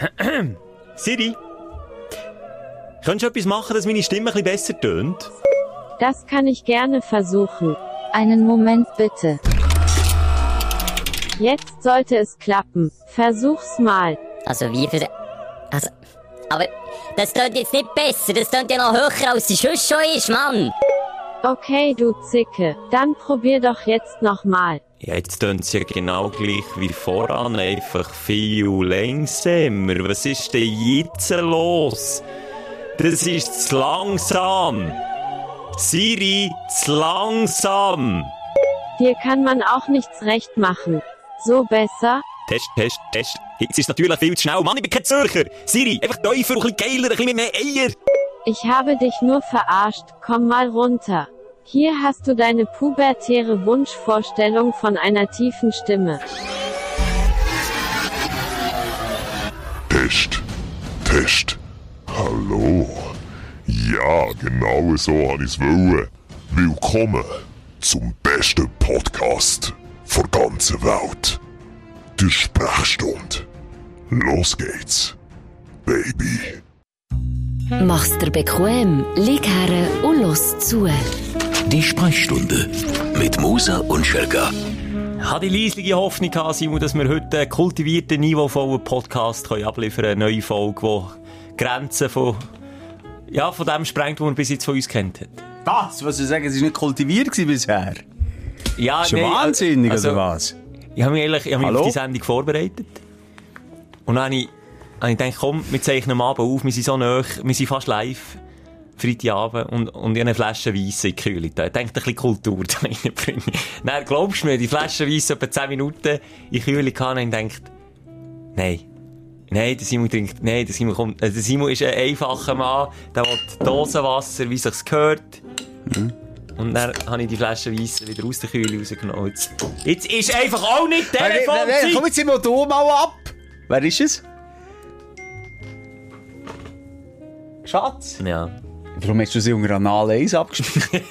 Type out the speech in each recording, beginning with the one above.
Siri, könntest du etwas machen, dass meine Stimme ein bisschen besser tönt? Das kann ich gerne versuchen. Einen Moment bitte. Jetzt sollte es klappen. Versuch's mal. Also wie für... Also... Aber das klingt jetzt nicht besser, das klingt ja noch höher, als es sonst schon ist, Mann. Okay, du Zicke. Dann probier doch jetzt nochmal. Ja, jetzt tönt es ja genau gleich wie voran, einfach viel langsamer. Was ist denn jetzt los? Das ist zu langsam. Siri, zu langsam. Dir kann man auch nichts recht machen. So besser? Test, Test, Test. Jetzt ist natürlich viel zu schnell. Mann, ich bin kein Zürcher. Siri, einfach tiefer, ein bisschen geiler, ein bisschen mehr Eier. Ich habe dich nur verarscht. Komm mal runter. Hier hast du deine pubertäre Wunschvorstellung von einer tiefen Stimme. Test, Test. Hallo. Ja, genau so habe ich es wollen. Willkommen zum besten Podcast der ganzen Welt. Der Sprechstunde. Los geht's, Baby. Mach's dir bequem, lieg her und los zu. Die Sprechstunde mit Musa und Schelga. Ich hatte die leisliche Hoffnung, gehabt, Simon, dass wir heute einen kultivierten, niveauvollen Podcast können abliefern können. Eine neue Folge, die Grenzen von, ja, von dem sprengt, was man bis jetzt von uns kennt hat. Das, was Sie sagen, es war nicht kultiviert gewesen bisher. Ja, Ist ja nee, wahnsinnig, also- oder was? Ich habe mich ehrlich, ich habe mich auf die Sendung vorbereitet. Und dann habe ich, habe ich gedacht, komm, wir zeichnen am Abend auf, wir sind so nah, wir sind fast live. Freitagabend und, und ich eine Flasche Weiss in die Kühle. da. Ich denke, ein bisschen Kultur da reinbringen. Dann glaubst du mir, die Flasche Weiss etwa 10 Minuten in die Kühle gehabt und denkt, nein. Nein, der Simon trinkt, nein, der Simon kommt, äh, der Simon ist ein einfacher Mann, der will Dosenwasser, wie sich's gehört. Und dann habe ich die Flasche Weiss wieder aus der Kühle rausgenommen. Jetzt, jetzt ist einfach auch nicht Nein, nein, komm jetzt mal du mal ab. Wer ist es? Schatz? Ja. Warum hast du sie unter Anal 1 abgespielt?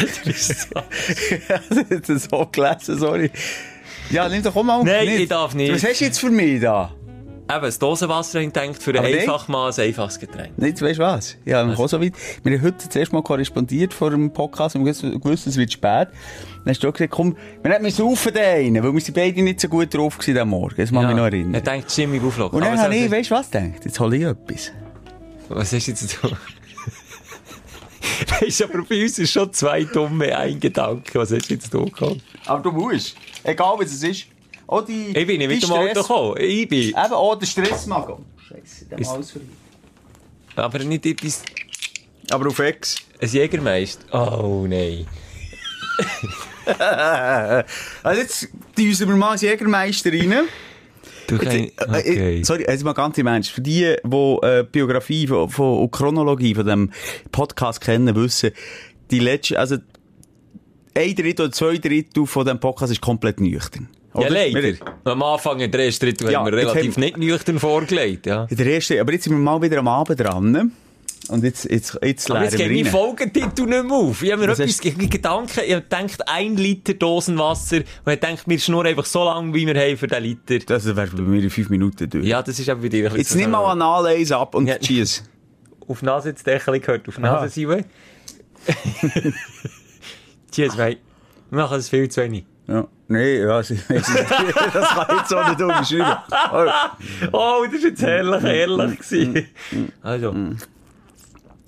das ist so gelesen, sorry. Ja, nimm doch auch mal Nein, nicht. ich darf nicht. Was hast du jetzt für mich da? Eben, das Dosenwasser gedacht, für Aber ein nein. einfach mal ein einfaches Getränk. Nicht, weißt du was? Ja, wir kommen so weit. Wir haben heute zuerst mal korrespondiert vor dem Podcast und gewusst, es wird spät. Dann hast du auch gesagt, komm, wir hätten saufen den einen, weil wir sind beide nicht so gut drauf gewesen am Morgen. Das muss ich mich noch erinnern. Ich denke, die Stimmung auflocken. Und dann habe so- ich, weißt du was, gedacht? Jetzt hole ich etwas. Was hast du jetzt zu tun? Weißt du, aber bei uns ist schon zwei dumme ein Gedanke. Was hast du jetzt da gehabt? Aber du musst. Egal was es ist. Auch die, Ich bin nicht mit dem Auto Stress- gekommen. Ich bin. Eben, auch der Stressmagen. Oh, Scheiße, der Ist- alles vorbei. Aber nicht etwas. Aber auf Ex. Ein Jägermeister. Oh nein. Also jetzt düsen wir mal als Jägermeister rein. Jetzt, kannst. äh, Okay. äh, sorry, jetzt mal ganz im Ernst. Für die, die äh, die Biografie von, von, und Chronologie von dem Podcast kennen, wissen, die letzte, also ein Drittel oder zwei Drittel von dem Podcast ist komplett nüchtern. Ja, Oder? leider. Wir- Am Anfang, in der ersten Drittel, Ja, haben wir relativ haben- nicht nüchtern vorgelegt. Ja. In der ersten, aber jetzt sind wir mal wieder am Abend dran. Und jetzt, jetzt, jetzt lernen jetzt geht wir mein. Folgentitel nicht mehr auf. Ich habe mir Was etwas hast- ge- Gedanken, ich habe gedacht, ein Liter Dosenwasser. Und ich denke, wir schnurren einfach so lange, wie wir haben für den Liter. Das wäre bei mir in fünf Minuten durch. Ja, das ist eben bei dir ein Jetzt nimm mal Anal eins ab und Ja. schieß. Auf Nase jetzt Deckel gehört, auf. Nase sein. Tschüss, mate. Wir machen es viel zu wenig. Ja. Nee, ja, das kann ich jetzt auch nicht unterschreiben. Oh, das war jetzt herrlich, herrlich. gewesen. Also,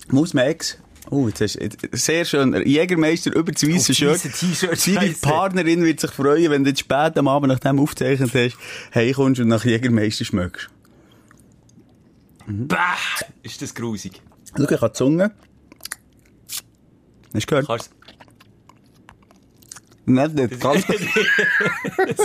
Muss Max. Oh, jetzt hast du, sehr schön. Jägermeister über das das Shirt. Seine. Partnerin wird sich freuen, wenn du jetzt spät am Abend nach dem aufgezeichnet hast, heimkommst und nach Jägermeister schmeckst. bah, ist das grusig. Schau, ich habe die Zunge. Hast du gehört? Kannst Nicht, nicht. Ganz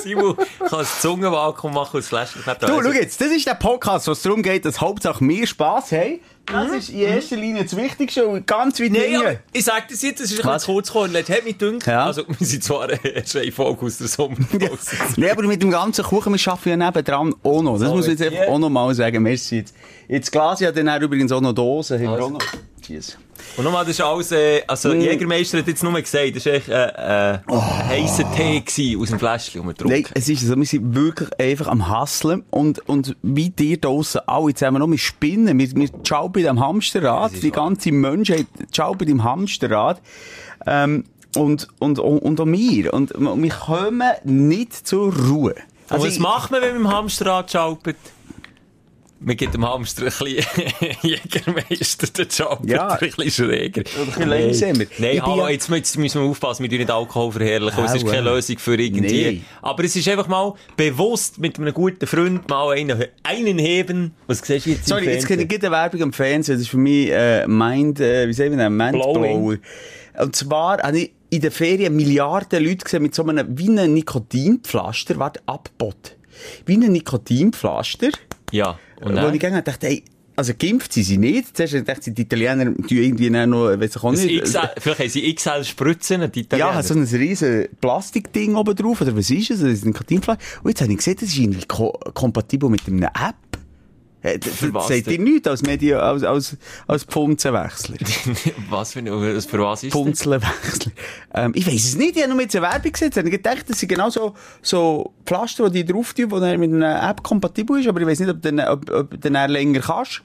Simon kann das Zungenvakuum machen und das Fläschchen Du, schau jetzt, das ist der Podcast, wo es darum geht, dass Hauptsache wir Spass haben. Das ist in erster Linie das Wichtigste und ganz weit Nein, hinten. aber ich sag das jetzt, es ist ein Was? kurz gekommen. Es hat mich gedacht, Ja. also wir sind zwar erst eine Folge aus der Sommerpause. Nee, aber mit dem ganzen Kuchen, wir arbeiten ja nebendran auch noch. Das So, muss ich jetzt einfach auch noch mal sagen. Merci. Jetzt, jetzt Glas ja dann auch übrigens auch noch Dosen. Haben wir auch noch. Jesus. Und nochmal, das ist alles, äh, also Mm. Jägermeister hat jetzt nur gesagt, das war echt äh, äh, ein heisser Tee gewesen aus dem Fläschchen, Oh. Nein, es ist so, wir sind wirklich einfach am Hasseln und, und wie dir draussen alle zusammen noch, wir spinnen, wir, wir schauen bei dem Hamsterrad, die ganze Menschheit schaut bei dem Hamsterrad, ähm, und, und, und, und auch wir. Und wir kommen nicht zur Ruhe. Und was macht man, wenn man im Hamsterrad schaupert? Man gibt dem Hamster ein bisschen Jägermeister, den schaupert Ja. ein bisschen schräger. Ein bisschen langsamer. Nein, Ich bin hallo, ja- jetzt, jetzt müssen wir aufpassen, wir dürfen nicht Alkohol verherrlichen. Es ist keine Lösung für irgendwie. Nein. Aber es ist einfach mal bewusst mit einem guten Freund mal einen, einen heben. Was siehst du jetzt Sorry, jetzt ich eine Werbung am Fernsehen. Das ist für mich äh, Mind, äh, wie sagen wir das, Mindblower. Und zwar habe ich in der Ferien Milliarden Leute gesehen mit so einem, wie einem Nikotinpflaster, warte, Abbot. Wie ein Nikotinpflaster. Ja. Und wo ich gegangen dachte, ey, also geimpft sind sie nicht. Zuerst dachte ich, die Italiener tun irgendwie noch, weiss ich auch nicht. XL, vielleicht haben sie XL Spritzen, die Ja, Italiener. so ein riesen Plastikding oben drauf, oder was ist es? Das ist ein Nikotinpflaster. Und jetzt habe ich gesehen, das ist irgendwie ko kompatibel mit einer App. Äh, Das, Für was denn? ihr nichts als Media, als, als, als Pfunzenwechsler. was für, ein- für was ist das? Pfunzelwechsler. Ähm, ich weiss es nicht, ich habe nur mit der Werbung gesehen. Jetzt habe ich gedacht, das sind genau so, so Pflaster, die drauf tun, die dann mit einer App kompatibel ist, aber ich weiss nicht, ob du dann, ob, ob dann länger kannst.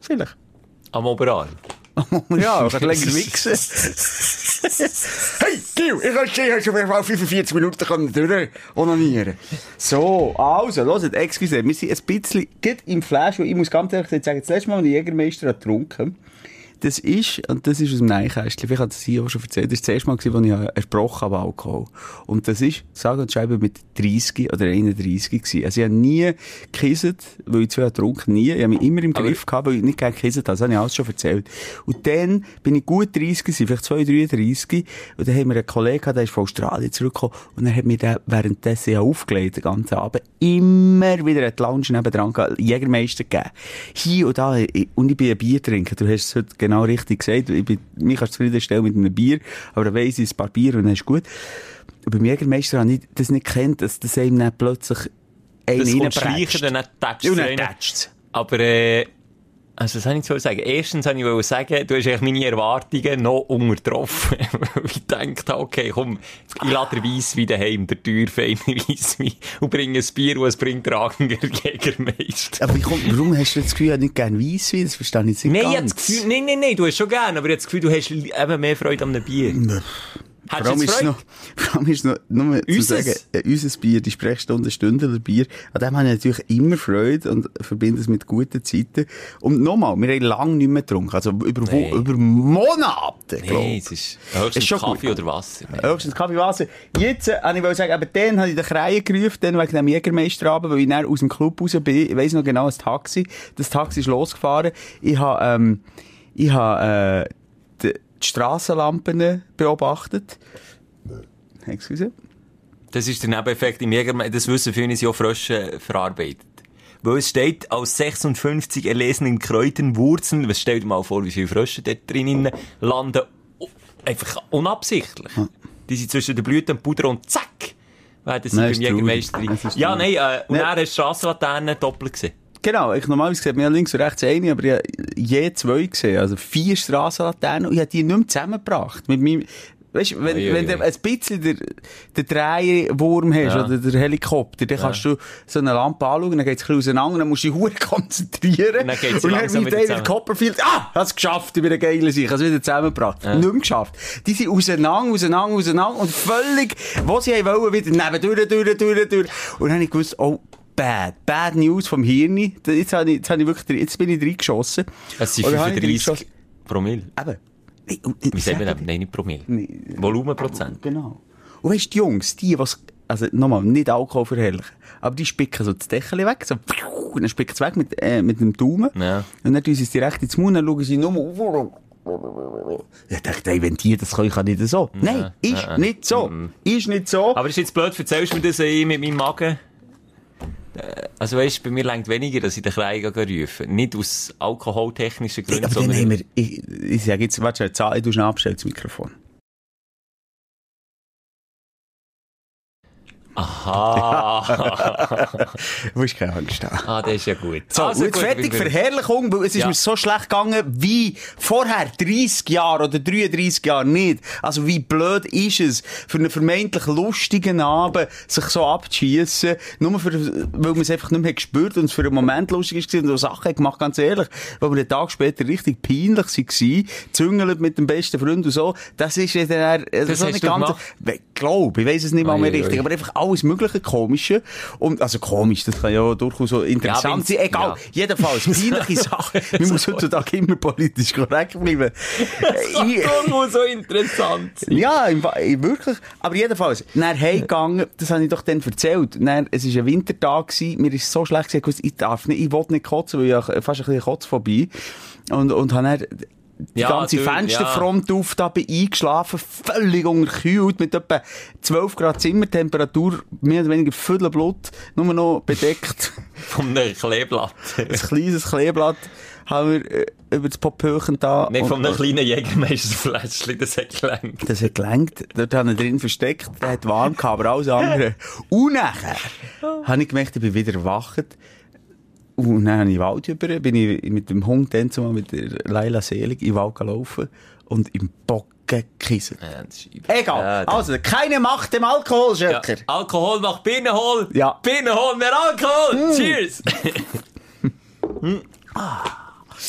Vielleicht. Am Oberarm. Ja, kannst länger wichsen. hey, Gil, ich kann stehen, hast du auf 45 Minuten können durch onanieren. So, also, hört, excuse, wir sind ein bisschen, geht im Flash, und ich muss ganz ehrlich sagen, das letzte Mal, als ich Jägermeister getrunken das ist, und das ist aus dem Neinkästchen, vielleicht hat es hier auch schon erzählt, das ist das erste Mal, gewesen, als ich ersprochen habe, Alkohol. Und das ist, sage und schreibe, mit 30 oder 31 gewesen. Also ich habe nie gekisset, weil ich zu viel getrunken, nie. Ich habe mich immer im Aber- Griff gehabt, weil ich nicht gerne gekisset habe. Das habe ich alles schon erzählt. Und dann bin ich gut 30 gewesen, vielleicht 2, 33. Und dann haben wir einen Kollegen gehabt, der ist von Australien zurückgekommen. Und dann hat mir der währenddessen ja aufgelegt, den ganzen Abend, immer wieder die Lounge gehabt, Jägermeister gegeben. Hier und da. Und ich bin ein Biertrinker. Du hast es heute genau richtig gesagt. Ich bin, mich kannst du zufriedenstellen mit einem Bier. Aber dann weiss ich ein paar Bier und dann ist gut. Und beim Jägermeister habe ich das nicht gekannt, dass das einem dann plötzlich einen Das kommt schleichen, dann tätscht. Aber, äh, also, was soll ich zu sagen? Erstens wollte ich wollte sagen, du hast eigentlich meine Erwartungen noch untertroffen. Ich dachte, okay, komm, ich lade den Weisswein daheim, der teuer feine Weisswein, und bringe ein Bier, und es bringt tragender Jägermeister. Aber wie kommt, warum hast du das Gefühl, ich nicht gerne Weisswein? Das verstehe ich jetzt nicht Nein, ich ganz. das Gefühl, nein, nein, nein, du hast schon gern, aber ich habe das Gefühl, du hast eben mehr Freude an einem Bier. Vor Hättest allem du ist noch, vor allem ist noch, nur zu Unseres? sagen, äh, unser Bier, die Sprechstunde Stündler Bier, an dem habe ich natürlich immer Freude und verbinde es mit guten Zeiten. Und nochmal, wir haben lange nicht mehr getrunken, also über, Wo- Nee. über Monate, glaub Nein, ich. es ist höchstens Ist schon Kaffee gut. oder Wasser. Höchstens Kaffee, Wasser. Jetzt, äh, ich wollte sagen, aber dann habe ich den Kreien gerufen, dann wegen dem Jägermeisterabend, weil ich dann aus dem Club raus bin. Ich weiss noch genau, das Taxi. Das Taxi ist losgefahren. Ich habe, ähm, ich habe, äh, die, Strassenlampen beobachtet. Excuse. Das ist der Nebeneffekt im Jägermeister. Das wissen viele, sind auch Frösche verarbeitet. Weil es steht, aus 56 erlesenen Kräutern, Wurzeln, was stellt dir mal vor, wie viele Frösche dort drinnen landen, oh, einfach unabsichtlich. Die sind zwischen den Blüten und Puder und zack, werden sie Nein, beim ist Jägermeister drin. Ja, nein, äh, und Nein. dann hast du Strassenlaternen doppelt gesehen. Genau, ich normalerweise sieht man ja links und rechts eine, aber ich habe je zwei gesehen. Also vier Strassenlaternen und ich habe die nicht mehr zusammengebracht. Mit meinem, weißt du, wenn, ui, wenn du ein bisschen den, den Dreierwurm hast Ja. oder den Helikopter, dann kannst du so eine Lampe anschauen, dann geht es ein bisschen auseinander, dann musst du dich hure konzentrieren. Und dann geht's und wie wieder David. Copperfield, ah, hat's geschafft, ich bin ein geiler Sieg, hat's wieder zusammengebracht. Nicht mehr geschafft. Die sind auseinander, auseinander, auseinander und völlig, wo sie wollen, wieder nebendurch, durch, durch, durch. Und dann habe ich gewusst, oh, bad. Bad News vom Hirn. Jetzt, habe ich, jetzt, habe ich wirklich, jetzt bin ich reingeschossen. Es sind Oder habe ich 35 reingeschossen? Promille. Eben. Und- Wie sagt man das? Nein, nicht Promille. Nee. Volumenprozent. Genau. Und weißt du, die Jungs, die, was, also nochmal, nicht Alkohol verherrlichen, aber die spicken so das Deckel weg, so, und dann spicken sie weg mit, äh, mit dem Daumen. Ja. Und dann tun sie es direkt ins Mund, dann schauen sie nur. Ich dachte, ey, wenn die das können, kann ich das so. Nein, ist ja, nicht so. Ist nicht so. Aber ist jetzt blöd, erzählst du mir das äh, mit meinem Magen? Äh, Also weißt, bei mir längt weniger, dass ich den Kleinen rufen Nicht aus alkoholtechnischen Gründen, aber dann sondern... haben wir, ich, ich sage jetzt, warte, Zahl, du schnell abstellen, das Mikrofon. Aha. Du musst keine Angst haben. ah, das ist ja gut. So, Also jetzt gut, fertig Verherrlichung, weil es ist Ja. mir so schlecht gegangen wie vorher, 30 Jahre oder 33 Jahre nicht. Also wie blöd ist es, für einen vermeintlich lustigen Abend sich so abzuschiessen, nur für, weil man es einfach nicht mehr gespürt und es für einen Moment lustig ist gewesen und so Sachen gemacht, ganz ehrlich, weil wir einen Tag später richtig peinlich waren, züngelt mit dem besten Freund und so, das ist ja dann, also Das so hast nicht ganz, ich glaube, ich weiss es nicht mal mehr richtig, aber einfach alles mögliche Komische und, also komisch, das kann ja durchaus so interessant wenn's- sein, egal, ja. jedenfalls, peinliche Sachen, man muss heutzutage immer politisch korrekt bleiben. Ich- Irgendwo so interessant. ja, ich- wirklich. Aber jedenfalls, dann heimgegangen, das habe ich doch dann erzählt. Dann, es war ein Wintertag, gewesen, mir ist so schlecht gewesen, ich darf nicht, ich will nicht kotzen, weil ich fast ein bisschen Kotzphobie. Und, und habe dann die Ja, ganze du- Fensterfront auf, da bin eingeschlafen, völlig unterkühlt, mit etwa 12 Grad Zimmertemperatur, mehr oder weniger Viertel Blut, nur noch bedeckt. Von einem Kleeblatt. ein kleines Kleeblatt haben wir äh, über das Popöchen da. Nicht von einem kleinen Jägermeisterfläschchen, das hat gelangt. Das hat gelenkt. Dort habe ich drin versteckt. Der hat warm gehabt, aber alles andere. Und nachher habe ich gemerkt, ich bin wieder erwacht. Und dann habe ich Wald über, bin ich mit dem Hund dann zusammen mit der Leila Selig in den Wald gelaufen und im Bocken gekissen. Ja. Egal. Ja, also, keine Macht dem Alkohol, Ja. Schöcker. Alkohol macht Binnenhol. Ja. Binnenhol, mehr Alkohol. Cheers. Hm.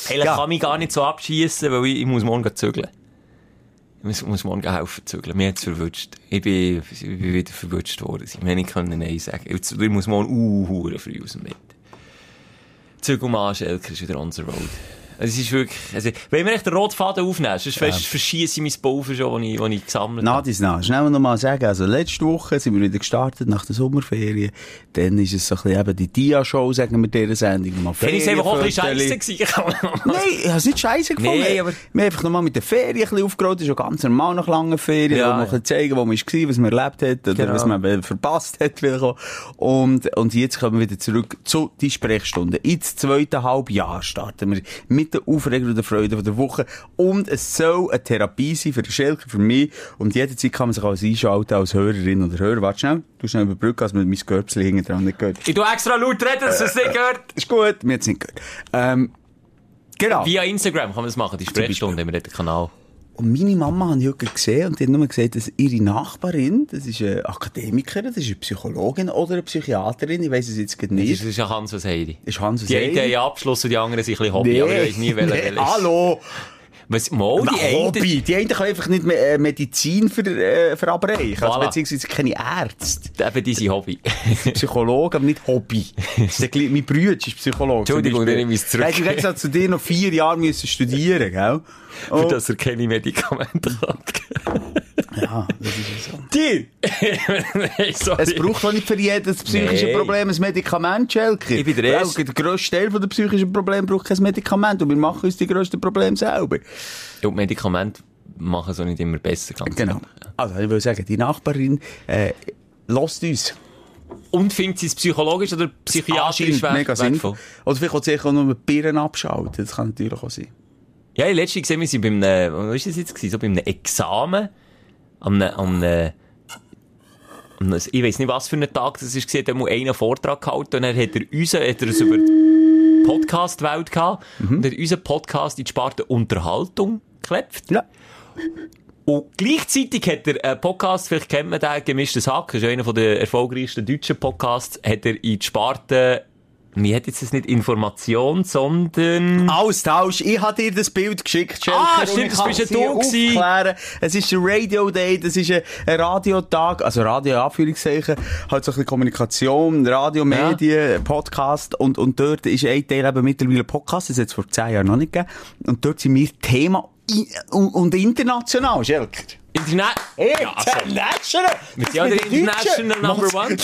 Eigentlich Ja. kann mich gar nicht so abschießen, weil ich, ich muss morgen zügeln. Ich muss, muss morgen helfen zügeln. Mir hat's verwünscht. Ich bin, ich bin wieder verwünscht worden. Ich hätte nicht können Nein sagen. Jetzt- Ich muss morgen uh, früh aus dem Bett. Zügel mal, Schelker ist wieder on the road. Es ist wirklich, also, wenn wir echt den roten Faden aufnehmen, sonst ja. verschieße ich mein Pulver schon, das ich, das ich gesammelt habe. Nadis nah, schnell noch mal sagen, also letzte Woche sind wir wieder gestartet nach der Sommerferien. Dann ist es so ein bisschen eben die Dia-Show, sagen wir dieser Sendung. Mal Dann ist es einfach auch ein bisschen scheisse gewesen. Nein, ich habe es nicht scheiße gefunden. Nee, aber- Wir haben einfach nochmal mit den Ferien ein bisschen aufgerollt. Ist ja ganz normal nach langen Ferien. Ja, wo man ja. zeigen, wo man war, was man erlebt hat oder Genau. was man verpasst hat. vielleicht auch. Und, und jetzt kommen wir wieder zurück zu die Sprechstunde. Ins zweite Halbjahr starten wir mit der Aufregung und Freude von der Woche. Und es soll eine Therapie sein für den Schelker, für mich. Und jederzeit kann man sich als einschalten als Hörerin oder Hörer. Warte schnell, du schnell überbrücken, als man mein Körbchen hinten dran nicht gehört. Ich tu extra laut reden, dass es nicht gehört. Ist gut, mir hat es nicht gehört. Ähm, genau. Via Instagram kann man das machen, die Sprechstunde, wir haben den Kanal. Und meine Mama habe ich heute gesehen und die hat nur gesagt, dass ihre Nachbarin, das ist eine Akademikerin, das ist eine Psychologin oder eine Psychiaterin, ich weiss es jetzt gerade Das nicht. ist ja Hans und Heidi. Ist Hans und Die einen Heidi? haben Abschluss und die anderen sind ein bisschen Hobby, aber ich weiss nie, welcher nee, hallo! Was, mal, die Na, einen... Hobby! Die einen können einfach nicht mehr äh, Medizin ver, äh, verabreichen, also Voilà. beziehungsweise keine Ärzte. Eben, die sind Hobby. Psychologe, aber nicht Hobby. Mein Bruder ist Psychologe. Entschuldigung, dann nehme ich es zurück. Er im Gegensatz zu dir noch vier Jahre müssen studieren, gell? Für Und- das er keine Medikamente hat. Ja, das ist ja so. Die! Nein. Es braucht doch nicht für jedes psychische Nee. Problem ein Medikament, Schelker. Ich bin der Erste. Der grösste Teil der psychischen Probleme braucht kein Medikament und wir machen uns die grössten Probleme selber. Ja, und Medikamente machen es auch nicht immer besser. Ganz Genau. ehrlich. Also, ich will sagen, die Nachbarin, äh, lasst uns. Und findet sie es psychologisch oder psychiatrisch Anscheinend mega wertvoll? sinnvoll. Oder vielleicht auch sich auch nur mit Birnen abschalten. Das kann natürlich auch sein. Ja, ich letztens gesehen, wir sind bei einem, was ist das jetzt gewesen? So bei einem Examen, an einem, an einem, an einem ich weiss nicht, was für einen Tag das ist, da hat einen Vortrag gehalten und dann hat er uns, hat er es über die Podcast-Welt gehabt und hat unseren Podcast in die Sparte Unterhaltung geklebt. Ja. Und gleichzeitig hat er einen Podcast, vielleicht kennt man den, Gemischtes Hack, das ist einer der erfolgreichsten deutschen Podcasts, hat er in die Sparte, wie hat jetzt das nicht Information, sondern... Austausch. Ich habe dir das Bild geschickt, Schelker. Ah, stimmt, das bist ja du gewesen. Es ist ein Radio Day, das ist ein, ein Radiotag, also Radio in Anführungszeichen, halt so ein bisschen Kommunikation, Radio, Medien, Podcast und, und dort ist ein Teil eben mittlerweile Podcast, das hat es vor zehn Jahren noch nicht gegeben. Und dort sind wir Thema und, und international, Schelker. Internet... Ja, also, International! Wir sind ja der International Number One.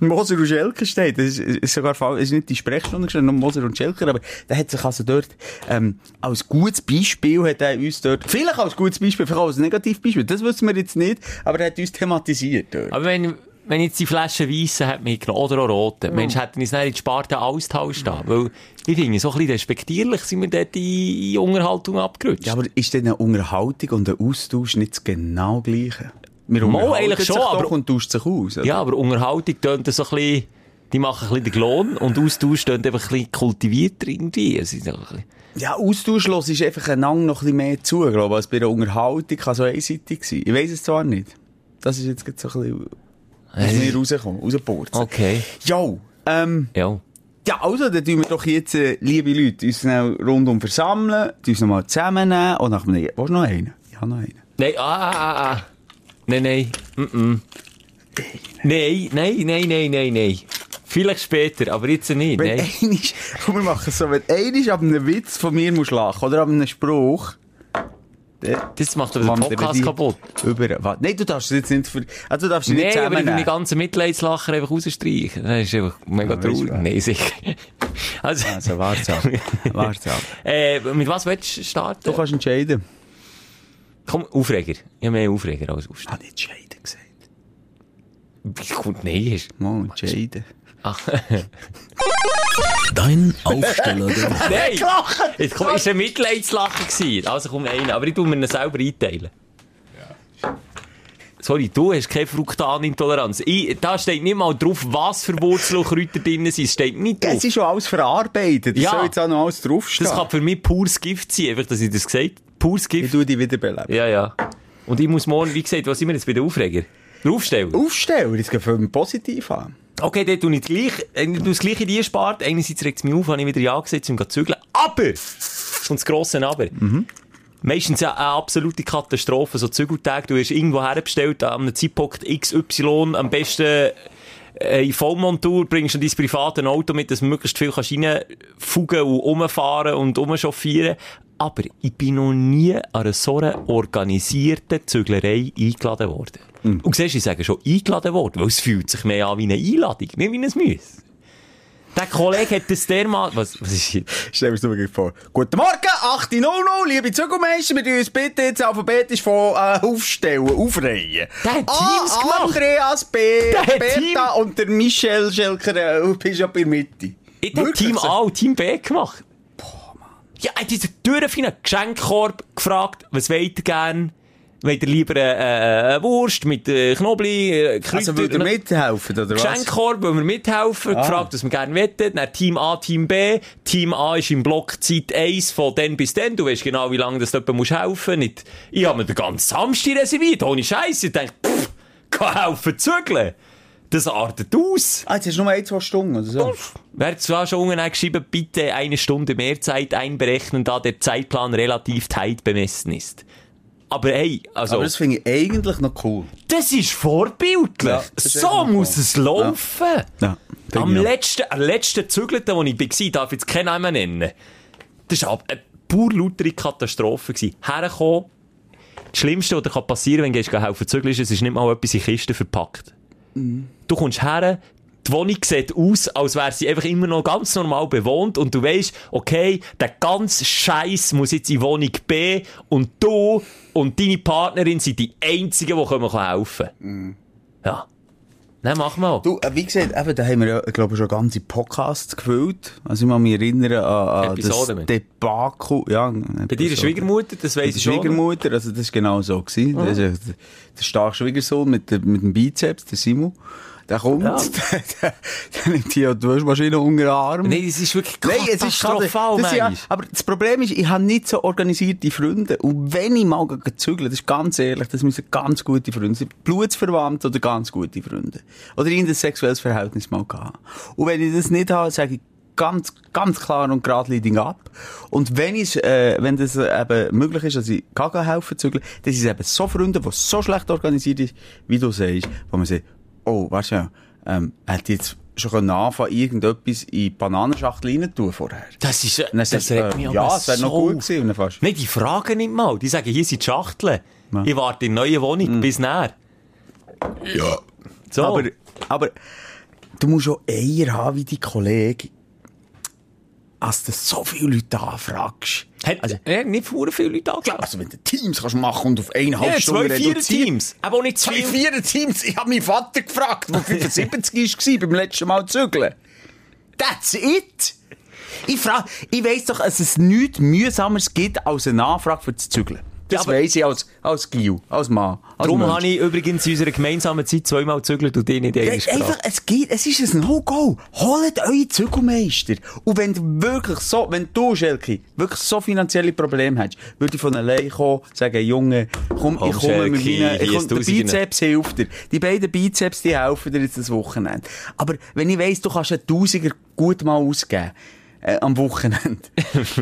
Moser und Schelker steht. Das ist, ist sogar falsch. Es ist nicht die Sprechstunde gestanden, nur Moser und Schelker. Aber der hat sich also dort, ähm, als gutes Beispiel hat er uns dort, vielleicht als gutes Beispiel, vielleicht auch als Negativbeispiel, das wissen wir jetzt nicht, aber er hat uns thematisiert dort. Aber wenn, wenn jetzt die Flasche weissen hat mitgenommen, oder auch rote, Mensch, hätten uns dann in die Sparte Austausch da. Weil, ich finde, so ein bisschen respektierlich sind wir dort in, in Unterhaltung abgerutscht. Ja, aber ist denn eine Unterhaltung und ein Austausch nicht das genau gleiche? Wir Mal eigentlich schon, aber- und tauscht sich aus. oder? Ja, aber Unterhaltung tönt so ein bisschen, die machen ein bisschen den Lohn und Austausch tönt einfach ein bisschen kultivierter irgendwie. Es ist ein bisschen- Ja, austauschlos ist einfach einander noch ein bisschen mehr zu, glaube ich, als bei der Unterhaltung kann so einseitig sein. Ich weiss es zwar nicht. Das ist jetzt so ein bisschen aus mir rausgekommen, rausgepurzt. Okay. Jo, ähm, Ja. ja, also, dann tun wir doch jetzt, äh, liebe Leute, uns schnell rundum versammeln, uns nochmal zusammennehmen und nach einem, willst du noch einen? Habe noch einen. Nein, ah, ah, ah, ah. Nein, nein. Mm -mm. Nein, nein, nein, nein, nein, nein. Vielleicht später, aber jetzt nicht. Wenn Nein. komm, wir machen es so, wenn einisch ab einem Witz von mir musst lachen, oder ab einem Spruch, Das macht aber den Podcast kaputt. Über, was? Nein, du darfst jetzt nicht für, also du darfst sie nicht Nein, aber ich zusammennehmen. ganzen Mitleidslacher einfach rausstreichen. Das ist einfach mega Ja, traurig. Nein, sicher. Also, Also, warte ab. warte ab. äh, mit was willst du starten? Du kannst entscheiden. Komm, Aufreger. Ich habe mehr Aufreger als Ich Aufsteller. habe nicht entscheiden gesagt. Kommt, nein. Mal entscheiden. Ach. Dein Aufsteller der Woche. Nein! Jetzt komm, ist ein Mitleidslacher gewesen. Also komm, einer. Aber ich tu mir ihn selber einteilen. Sorry, du hast keine Fruktanintoleranz. Ich, da steht nicht mal drauf, was für Wurzel und Kräuter drin sind. Es steht nicht drauf. Es ist schon alles verarbeitet. Das Ja. soll jetzt auch noch alles draufstehen. Das kann für mich pures Gift sein. Einfach, dass ich das gesagt habe. Pures ich Gift. tue die wiederbeleben. Ja, ja. Und ich muss morgen, wie gesagt, was sind wir jetzt bei den Aufreger? Draufstellen. Aufstellen, das geht für mich positiv an. Okay, dann tue ich gleich, äh, das gleiche in die Spart. Einerseits regt es mich auf, habe ich wieder Ja gesagt, um zu zügeln. Aber! Kommt das grosse Aber. Meistens ja eine absolute Katastrophe, so Zügeltage. Du hast irgendwo herbestellt, an einem Zeitpunkt XY, am besten äh, in Vollmontur, bringst du dein privates Auto mit, dass du möglichst viel kannst reinfugen und rumfahren und rumchauffieren. Aber ich bin noch nie an einer so organisierten Züglerei eingeladen worden. Und siehst ich sage schon eingeladen worden, weil es fühlt sich mehr an wie eine Einladung, nicht wie ein Müs. Der Kollege hat das dermal, was, was ist hier? Stell das nur vor. Guten Morgen, 8.00, liebe Zügelmeister, wir uns bitte jetzt alphabetisch von äh, aufstellen, aufreihen. Der hat A, Teams gemacht. Andreas, B, Der Team- und der Michel Schelker, äh, bist ja bei der Mitte. Ich Wirklich Team? A und Team B gemacht. Ja, hat dieser Türen Geschenkkorb gefragt, was wollt ihr gern? Wollt ihr lieber äh, äh, eine Wurst mit äh, Knobli, äh, Kräuter? Also, will ihr mithelfen, oder was? Geschenkkorb, wollen wir mithelfen, Ah. gefragt, was wir gerne wettet. Dann Team A, Team B. Team A ist im Block Zeit 1 von dann bis dann. Du weißt genau, wie lange das jemand muss helfen Nicht, Ich habe mir den ganzen Samstag reserviert, ohne Scheiße. Ich dachte, pff, kann helfen zügeln. Das artet aus. Ah, jetzt hast du nur ein, zwei Stunden, oder so? Wer hat zwar schon unten geschrieben, bitte eine Stunde mehr Zeit einberechnen, da der Zeitplan relativ tight bemessen ist. Aber hey, also, Aber das, das finde ich eigentlich noch cool. ist vorbildlich. Ja, das ist so muss cool. es laufen. Ja, finde Am letzten, am letzten Zügelten, wo ich war, darf ich jetzt keinen Namen nennen. Das war eine pur lautere Katastrophe. Herkommen, das Schlimmste, was dir passieren kann, wenn du helfen zügeln, ist, es ist nicht mal etwas in Kisten verpackt. Du kommst her, die Wohnung sieht aus, als wäre sie einfach immer noch ganz normal bewohnt und du weißt, okay, der ganze Scheiß muss jetzt in Wohnung B und du und deine Partnerin sind die einzigen, die können helfen Ja. Machen wir auch. Du, äh, wie gesagt, eben, da haben wir ja, glaube ich, schon ganze Podcasts gefüllt. Also ich kann mich erinnern an, an das Episoden mit. Debakel. Ja, Bei deiner Schwiegermutter, das weiss ich schon. Schwiegermutter, also das ist genau so gewesen. Das ist ja der, starke Schwiegersohn mit, dem- mit dem Bizeps, der Simon. Der kommt, Ja. der, der, nimmt hier die Waschmaschine unter den Arm. Nein, es ist wirklich Nein, es ist katastrophal, ist ja, aber das Problem ist, ich habe nicht so organisierte Freunde. Und wenn ich mal gehe zügeln, das ist ganz ehrlich, das müssen ganz gute Freunde sein. Blutsverwandte oder ganz gute Freunde. Oder irgendein sexuelles Verhältnis mal gehabt. Und wenn ich das nicht habe, sage ich ganz, ganz klar und geradlinig ab. Und wenn ich, äh, wenn das eben möglich ist, dass ich kann helfen zügeln, das sind eben so Freunde, die so schlecht organisiert sind, wie du sagst, wo man sagt, oh, weißt du, ähm, hat jetzt schon anfangen, irgendetwas in die Bananenschachtel rein tun vorher. Das ist, äh, das du, regt äh, mich ja, aber es wäre so noch gut gewesen. Fast, Nein, die fragen nicht mal. Die sagen, hier sind die Schachteln. Ja. Ich warte in der neuen Wohnung bis näher. Ja, So. aber, aber, du musst auch Eier haben wie die Kollegen. Als du so viele Leute anfragst. hat, also, hat nicht vor viele Leute ja, angeschaut. also wenn du Teams kannst machen und auf eineinhalb Ja, Stunden zwei, vier. Teams. Aber auch nicht Zwei, viel. vier Teams. Ich habe meinen Vater gefragt, der 75 war beim letzten Mal zügeln. That's it. Ich frage, ich weiss doch, dass es nichts mühsameres gibt als eine Anfrage für das Zügeln. Das aber- weiss ich als, als Gil, als Mann. Als Darum Mensch. habe ich übrigens in unserer gemeinsamen Zeit zweimal gezügelt und die nicht Ja, einfach, es geht, es ist ein No-Go. Holt eure Zügelmeister. Und wenn du wirklich so, wenn du, Schelke, wirklich so finanzielle Probleme hast, würde ich von allein kommen, sagen, Junge, komm, Komm, ich komme mit Schelke, meinen, ich komm, der. Bizeps hilft dir. Die beiden Bizeps, die helfen dir jetzt das Wochenende. Aber wenn ich weiss, du kannst einen Tausiger gut mal ausgeben, äh, am Wochenende.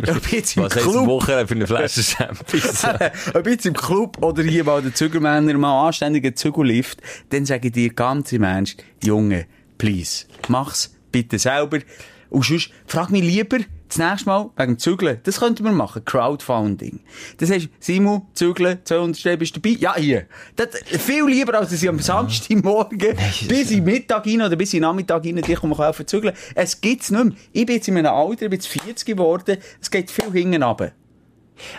Ob jetzt im Was Club, eine Woche für eine Flasche Champions? ob jetzt im Club oder hier bei den Zügelmännern mal anständigen Zügellift, dann sage ich dir ganz im Ernst, Junge, please, mach's bitte selber. Und sonst, frag mich lieber, das nächste Mal, wegen dem Zügeln, das könnten wir machen, Crowdfunding. Das heißt, Simon, Zügeln, 200 Stellen, bist du dabei? Ja, hier. Das, viel lieber, als dass ich am Samstagmorgen bis in Mittag rein oder bis in Nachmittag rein dich um helfen zügeln. Es gibt's nicht mehr. Ich bin jetzt in einem Alter, ich bin jetzt 40 geworden, es geht viel hinten runter.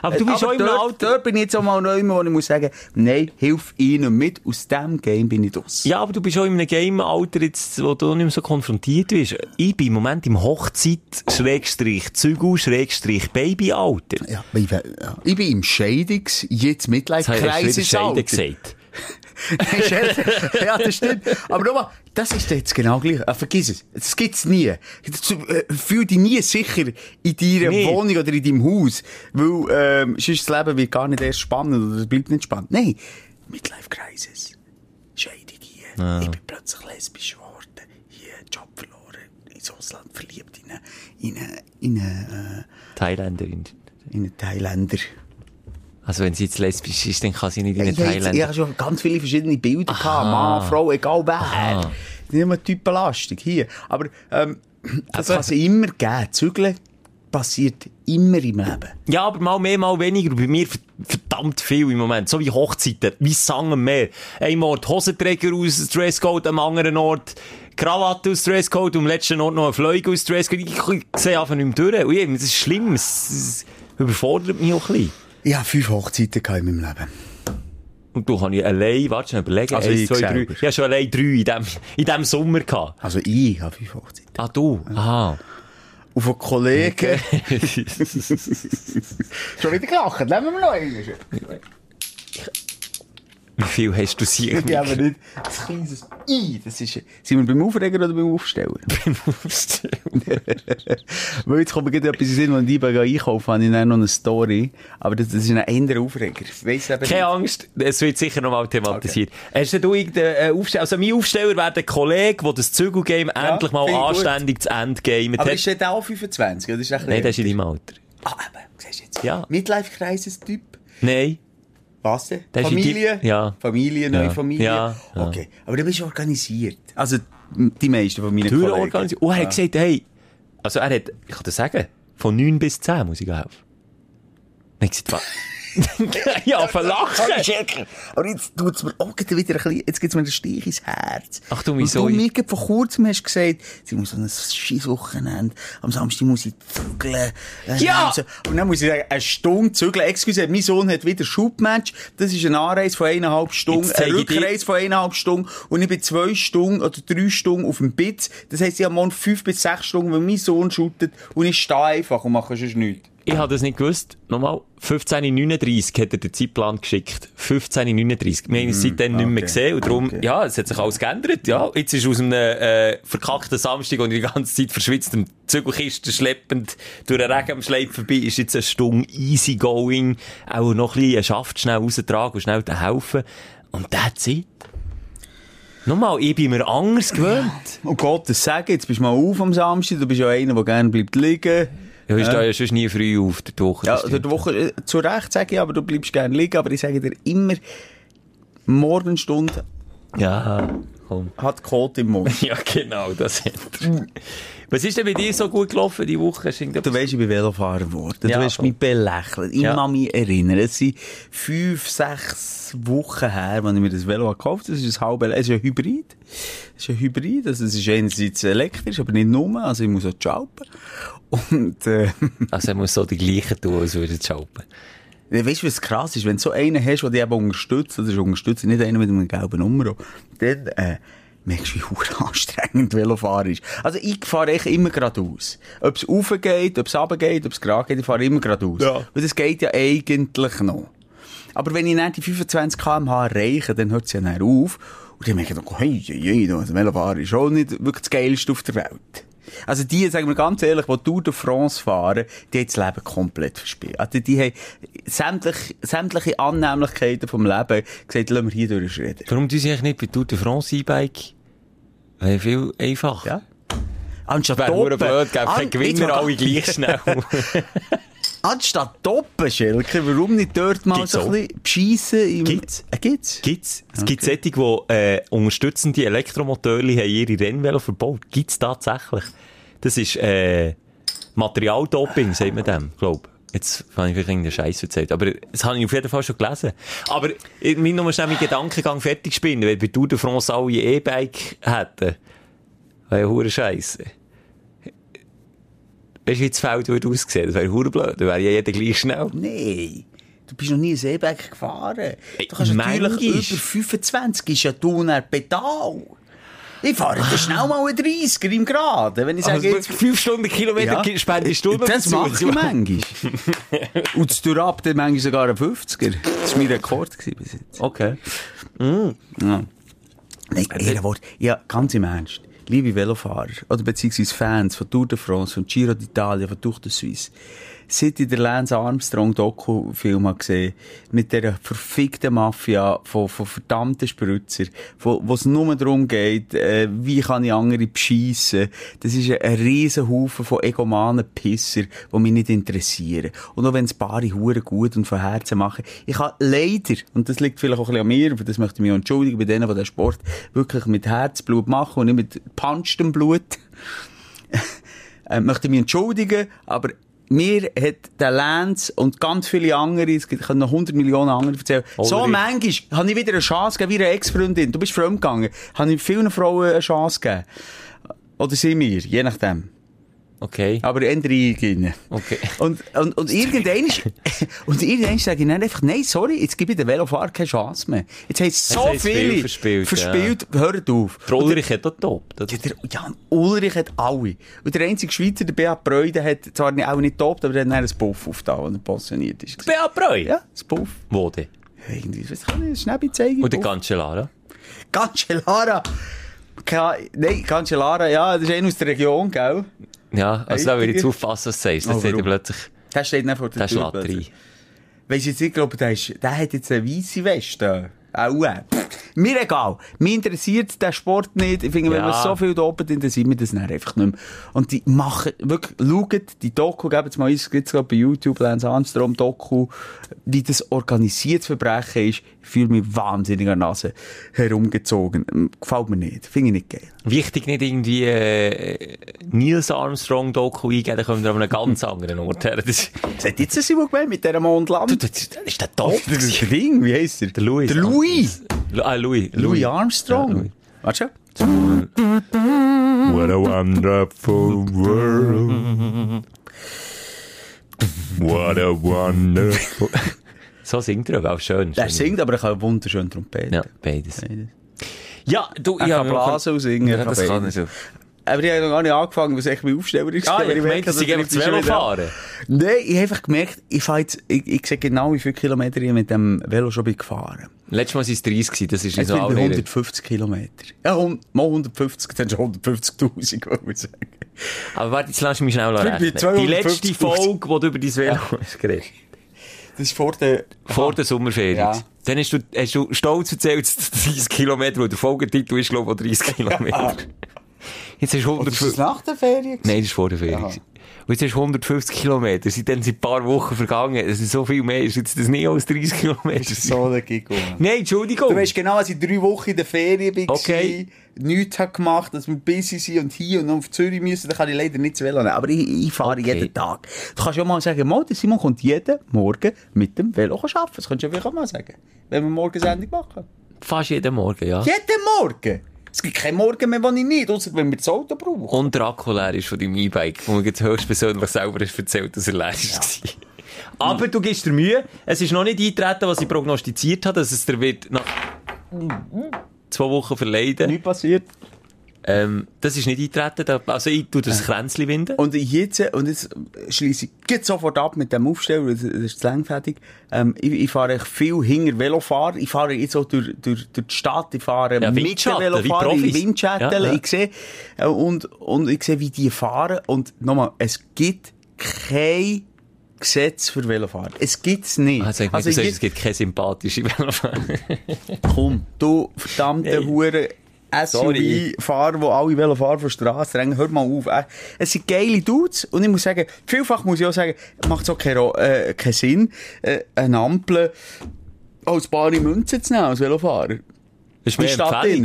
Aber du bist Aber im dort, Alter. Dort bin ich jetzt auch mal neu, wo ich muss sagen, nein, hilf ihnen mit. Aus diesem Game bin ich draus. Ja, aber du bist auch in einem Game-Alter jetzt, wo du nicht mehr so konfrontiert bist. Ich bin im Moment im Hochzeit, Schrägstrich, Zügel, Schrägstrich, Babyalter. Ja, ich, bin- ja. ich bin im Scheidungs-, jetzt Jetzt hast du wieder Ja, das stimmt. Aber nochmal, das ist jetzt genau gleich. Ah, vergiss es. Das gibt's nie. Äh, Fühl dich nie sicher in deiner Nee. Wohnung oder in deinem Haus. Weil, ähm, sonst das Leben wird gar nicht erst spannend oder es bleibt nicht spannend. Nein. Midlife Crisis. Scheidung hier. Ich bin plötzlich lesbisch geworden. Hier, Job verloren. Ins Ausland verliebt in einen, in einen, in Thailänderin. äh, in einen Thailänder. Also wenn sie jetzt lesbisch ist, dann kann sie nicht in Ich, einen habe jetzt- ich habe schon ganz viele verschiedene Bilder gehabt. Mann, Frau, egal wer. Nicht immer typenlastig hier. Aber, ähm, das Aber- kann es immer geben. Zügeln passiert immer im Leben. Ja, aber mal mehr, mal weniger. Bei mir ver- verdammt viel im Moment. So wie Hochzeiten, wie Sang am Meer. Ein Ort Hosenträger aus Dresscode, am anderen Ort Krawatte aus Dresscode, am letzten Ort noch ein Fleug aus Dresscode. Ich, ich sehe einfach nicht mehr durch. Und das ist schlimm. Es, es überfordert mich auch ein bisschen. Ich habe fünf Hochzeiten in meinem Leben. Und du kann ich allein, warte schnell überlegen, Also eins, ich zwei, drei. Ich habe schon allein drei in dem, in dem Sommer gehabt. Also ich habe fünf Hochzeiten. Ah, du? Aha. Und von Kollegen... Schon wieder gelacht. Nehmen wir noch einen. Wie viel hast du sie Ich habe nicht ein kleines I. Das ist, sind wir beim Aufreger oder beim Aufsteller? beim Aufstellen? Weil jetzt kommt gerade etwas in Sinn, wenn ich bei einkaufen habe ich dann noch eine Story. Aber das, das ist ein anderer Aufreger. Weiss eben Keine Angst, es wird sicher noch mal thematisiert. Hast denn du irgendeinen äh, Aufsteller? Also mein Aufsteller wäre der Kollege, der das Zügelgame endlich mal ich gut. anständig zu Ende gamet Aber hat. ist der auch 25? Oder ist Nein, der ist in deinem Alter. Ah, eben, siehst du jetzt. Ja. Midlife-Crisis-Typ. Nein. Was denn? Familie? die- ja. Familie, neue Ja. Familie? Ja. Okay. Aber du bist organisiert. Also, die meisten von meinen Türen Kollegen. organisiert. Und er hat gesagt, hey, also er hat, ich kann dir sagen, von 9 bis 10 muss ich helfen. Dann hat gesagt, was? ja, verlachen. Aber jetzt tut's mir auch wieder ein bisschen, jetzt gibt's mir den Stich ins Herz. Ach du, wieso? Du mir vor kurzem hast gesagt, sie muss so ein scheiß Wochenende, am Samstag muss ich zügeln. äh, Ja! Und dann muss ich sagen, eine Stunde zügeln. Excuse, mein Sohn hat wieder Schubmatch. Das ist eine Anreise von eineinhalb Stunden, eine Rückreise von eineinhalb Stunden. Und ich bin zwei Stunden oder drei Stunden auf dem Bitz. Das heisst, ich habe morgen fünf bis sechs Stunden, weil mein Sohn shootet. Und ich stehe einfach und mache sonst nichts. Ich habe das nicht gewusst. Nochmal, 15.39 hat er den Zeitplan geschickt. 15.39. Wir haben uns seitdem nicht mehr okay. gesehen. Und darum, Okay. ja, es hat sich alles geändert. Ja, jetzt ist aus einem äh, verkackten Samstag und die ganze Zeit verschwitzt im Zügelkisten schleppend durch den Regen am Schleip vorbei, ist jetzt eine Stunde easy going. Auch noch ein bisschen Schaft schnell raustragen und schnell helfen. Und that's it. Nochmal, ich bin mir anders gewöhnt. Und Gott, das sagen, jetzt bist du mal auf am Samstag, du bist ja einer, der gerne bleibt liegen. Ja, ich stehe ja sonst nie früh auf der Woche. Ja, die Woche, äh, zu Recht sage ich, aber du bleibst gerne liegen, aber ich sage dir immer, Morgenstunde Ja, komm. hat Kot im Mund. Ja, genau, das hat er. Was ist denn bei dir so gut gelaufen die Woche? Du weißt, ich bin Velofahrer geworden. Ja, du hast voll. mich belächelt. Ich Ja. kann mich erinnern. Es sind fünf, sechs Wochen her, als ich mir das Velo gekauft habe. Das ist ein halb, es ist ein Hybrid. Es ist ein Hybrid. Also, es ist einerseits elektrisch, aber nicht nur. Also, ich muss auch schalten. Und, äh, Also er muss so die gleichen tun, als würde er schalten. Weißt du, was krass ist? Wenn du so einen hast, der dich eben unterstützt, das ist unterstützt, nicht einer mit einem gelben Nummer, dann, äh, merkst du, wie hure anstrengend Velofahren ist. Also, ich fahre echt immer geradeaus. Ob es raufgeht, ob es runtergeht, ob es gerade geht, ich fahre immer geradeaus. Ja. Weil das geht ja eigentlich noch. Aber wenn ich dann die 25 km/h erreiche, dann hört es ja dann auf. Und dann merke ich dann, hey, hey, hey, also Velofahren ist schon nicht wirklich das Geilste auf der Welt. Also die, sagen wir ganz ehrlich, die Tour de France fahren, die haben das Leben komplett verspielt. Also die haben sämtliche, sämtliche Annehmlichkeiten vom Leben gesagt, lassen wir hier durchschreden. Warum tun sie eigentlich nicht bei Tour de France E-Bike? Wäre viel einfacher. Ja? Anstatt Wäre nur blöd, gäbe An- kein Gewinner, alle gleich schnell. Anstatt Toppen, Schelke, warum nicht dort mal Gibt's so ein bisschen beschissen? Im... Gibt's. Äh, gibt's? Gibt's? Es gibt solche, die äh, unterstützende Elektromotoren haben ihre Rennvelo verbaut. Gibt's tatsächlich. Das ist äh, Materialdoping, sagt man dem, glaub. Jetzt habe ich vielleicht irgendeinen Scheiß erzählt. Aber das habe ich auf jeden Fall schon gelesen. Aber ich will nur schnell meinen Gedankengang fertig spinnen. Wenn bei Tour de France alle E-Bike hätten, wäre ja Scheiße. Weißt du, wie das Feld würde aussehen? Das wäre hure blöd. Da wäre ja jeder gleich schnell. Nee. Du bist noch nie ein Seeberg gefahren. Du kannst natürlich über 25 ist ja du ein Pedal. Ich fahre dann schnell mal einen 30er im Graden. Wenn ich sage, Also, jetzt... fünf Stunden Kilometer Ja. spendest du noch Das mache ich manchmal. Und das Durab, dann manchmal sogar ein 50er. Das war mein Rekord bis jetzt. Okay. Ja. Nein, Ehrenwort. Ja, ganz im Ernst. Liebe Velofahrer, oder beziehungsweise Fans von Tour de France, von Giro d'Italia, von Tour de Suisse, seit ich den Lance Armstrong Doku-Film gesehen, mit dieser verfickten Mafia von, von verdammten Spritzer, wo, es nur darum geht, äh, wie kann ich andere bescheissen. Das ist ein, ein riesen Haufen von egomanen Pisser, die mich nicht interessieren. Und auch wenn es Paare Huren gut und von Herzen machen, ich habe leider, und das liegt vielleicht auch ein bisschen an mir, für das möchte ich mich entschuldigen, bei denen, die den Sport wirklich mit Herzblut machen und nicht mit punchtem Blut, äh, möchte ich mich entschuldigen, aber mir hat der Lance und ganz viele andere, es gibt- ich kann noch 100 Millionen andere erzählen, so Ulrich. manchmal habe ich wieder eine Chance gegeben, wie eine Ex-Freundin, du bist fremdgegangen, habe ich vielen Frauen eine Chance gegeben. Oder sie mir, je nachdem. Okay. Aber ändere ich ihnen. Okay. Und, und, und irgendwann, und irgendwann sage ich dann einfach, nein, sorry, jetzt gebe ich den Velofahrer keine Chance mehr. Jetzt haben so viel viele verspielt, verspielt hört auf. Der Ulrich hat auch top. Das Ja, der Jan Ulrich hat alle. Und der einzige Schweizer, der Beat Breude, hat zwar nicht, auch nicht top, aber der hat dann ein Puff aufgetan, als er pensioniert ist. Beat Breu? Ja, das Puff. Wo denn? Irgendwie, was kann ich schnell zeigen? Und der. Cancellara? Cancellara. Nein, Cancellara, ja, das ist einer aus der Region, gell? Ja, also da würde ich aufpassen, was du sagst. Das warum? plötzlich, Der steht nicht vor der der Tür rein. Weißt du jetzt, ich glaube, der, ist, der hat jetzt eine weisse Weste. Auch. äh, Mir egal. Mir interessiert der Sport nicht. Ich finde, wenn Ja. man so viel da oben interessiert mir das dann einfach nicht mehr. Und die machen, wirklich, schaut die Doku, gebt es mal ein, es gibt's gerade bei YouTube, Lance Armstrong Doku, wie das organisiertes Verbrechen ist. Ich fühle mich wahnsinnig an der Nase herumgezogen. Ähm, Gefällt mir nicht. Finde ich nicht geil. Wichtig nicht irgendwie äh, Nils Armstrong Doku eingeben, dann kommen wir an einem ganz anderen Ort her. Das, Das hat jetzt ein Simon gemeint mit dieser Mondland. das, das ist der top. Das ist der Ding, wie heisst der? Der Louis. Der Louis. Ah, Louis. Louis Armstrong. Warte schon. What a wonderful world. What a wonderful... so singt er aber auch schön. Der singt, aber er kann wunderschön Trompete. Ja, beides. Beides. Ja, du... Er ja, kann blasen und singen. Ja, er das kann er so. Aber ich habe noch gar nicht angefangen, was echt mein Aufsteller ist. Ah, ich sie dass ich zu schon Velo fahren. Nein, ich habe einfach gemerkt, ich fahre jetzt, ich, ich sehe genau, wie viele Kilometer ich mit dem Velo schon bin gefahren. Letztes Mal waren es 30 gewesen, das ist nicht Jetzt so bin ich bei alle- 150 Kilometer. Ja, mal 150, dann schon 150.000, würde ich sagen. Aber warte, jetzt lass mich schnell rechnen. Die letzte 250.000. Folge, wo du über dein Velo hast geredet Das ist vor der... Vor der Sommerferien. Ja. Dann hast du, hast du stolz erzählt, dass es 30 Kilometer, weil der Folgetitel ist, glaube ich, auch 30 Kilometer. Jetzt hast du Oder ist das 150... nach der Ferien? Nein, das war vor der Ferien. Und jetzt hast du 150 Kilometer. Seitdem sind ein paar Wochen vergangen. Das ist so viel mehr. Ist jetzt das nicht als 30 Kilometer? Das ist so der Giggle. Nein, Entschuldigung. Du weißt genau, als ich drei Wochen in der Ferien war, Okay. nichts habe gemacht, dass wir busy sind und hier und auf Zürich müssen, dann kann ich leider nicht zu Velo nehmen. Aber ich, ich fahre Okay. jeden Tag. Du kannst ja mal sagen, mal, der Simon kommt jeden Morgen mit dem Velo arbeiten. Das könntest du ja vielleicht auch mal sagen. Wenn wir morgen Sendung machen. Fast jeden Morgen, ja. Jeden Morgen! Es gibt keinen Morgen mehr, den ich nicht, außer wenn wir das Auto brauchen. Und der Akku leer ist von deinem E-Bike, wo mir jetzt höchstpersönlich selber hast erzählt, dass er leer war. Aber du gibst dir Mühe. Es ist noch nicht eingetreten, was ich prognostiziert habe, dass es dir wird nach zwei Wochen verleiden. Nichts passiert. Ähm, das ist nicht eintreten, also ich tu das Kränzli winden. Und jetzt, und jetzt schließe ich geht sofort ab mit dem Aufsteller, das, das ist zu lang fertig. Ähm, ich, ich fahre viel hinter Velofahrer. Ich fahre jetzt auch durch, durch, durch die Stadt. Ich fahre Ja, mit den Windschatten, Velofahrern. Windschatteln. Ja, ja. Ich sehe, äh, und, und ich sehe, wie die fahren. Und nochmal, es gibt kein Gesetz für Velofahrer. Es gibt's nicht. Also, ich Also, sagst, es gibt keine sympathische Velofahrer. Komm, du verdammte Hey. Hure. SUV-Fahrer, die alle Velofahren von der Straße drängen, hör mal auf. Äh, Es sind geile Dudes und ich muss sagen, vielfach muss ich auch sagen, macht es auch keinen, Ro- äh, keinen Sinn, äh, eine Ampel als bare Münze zu nehmen als Velofahrer. Das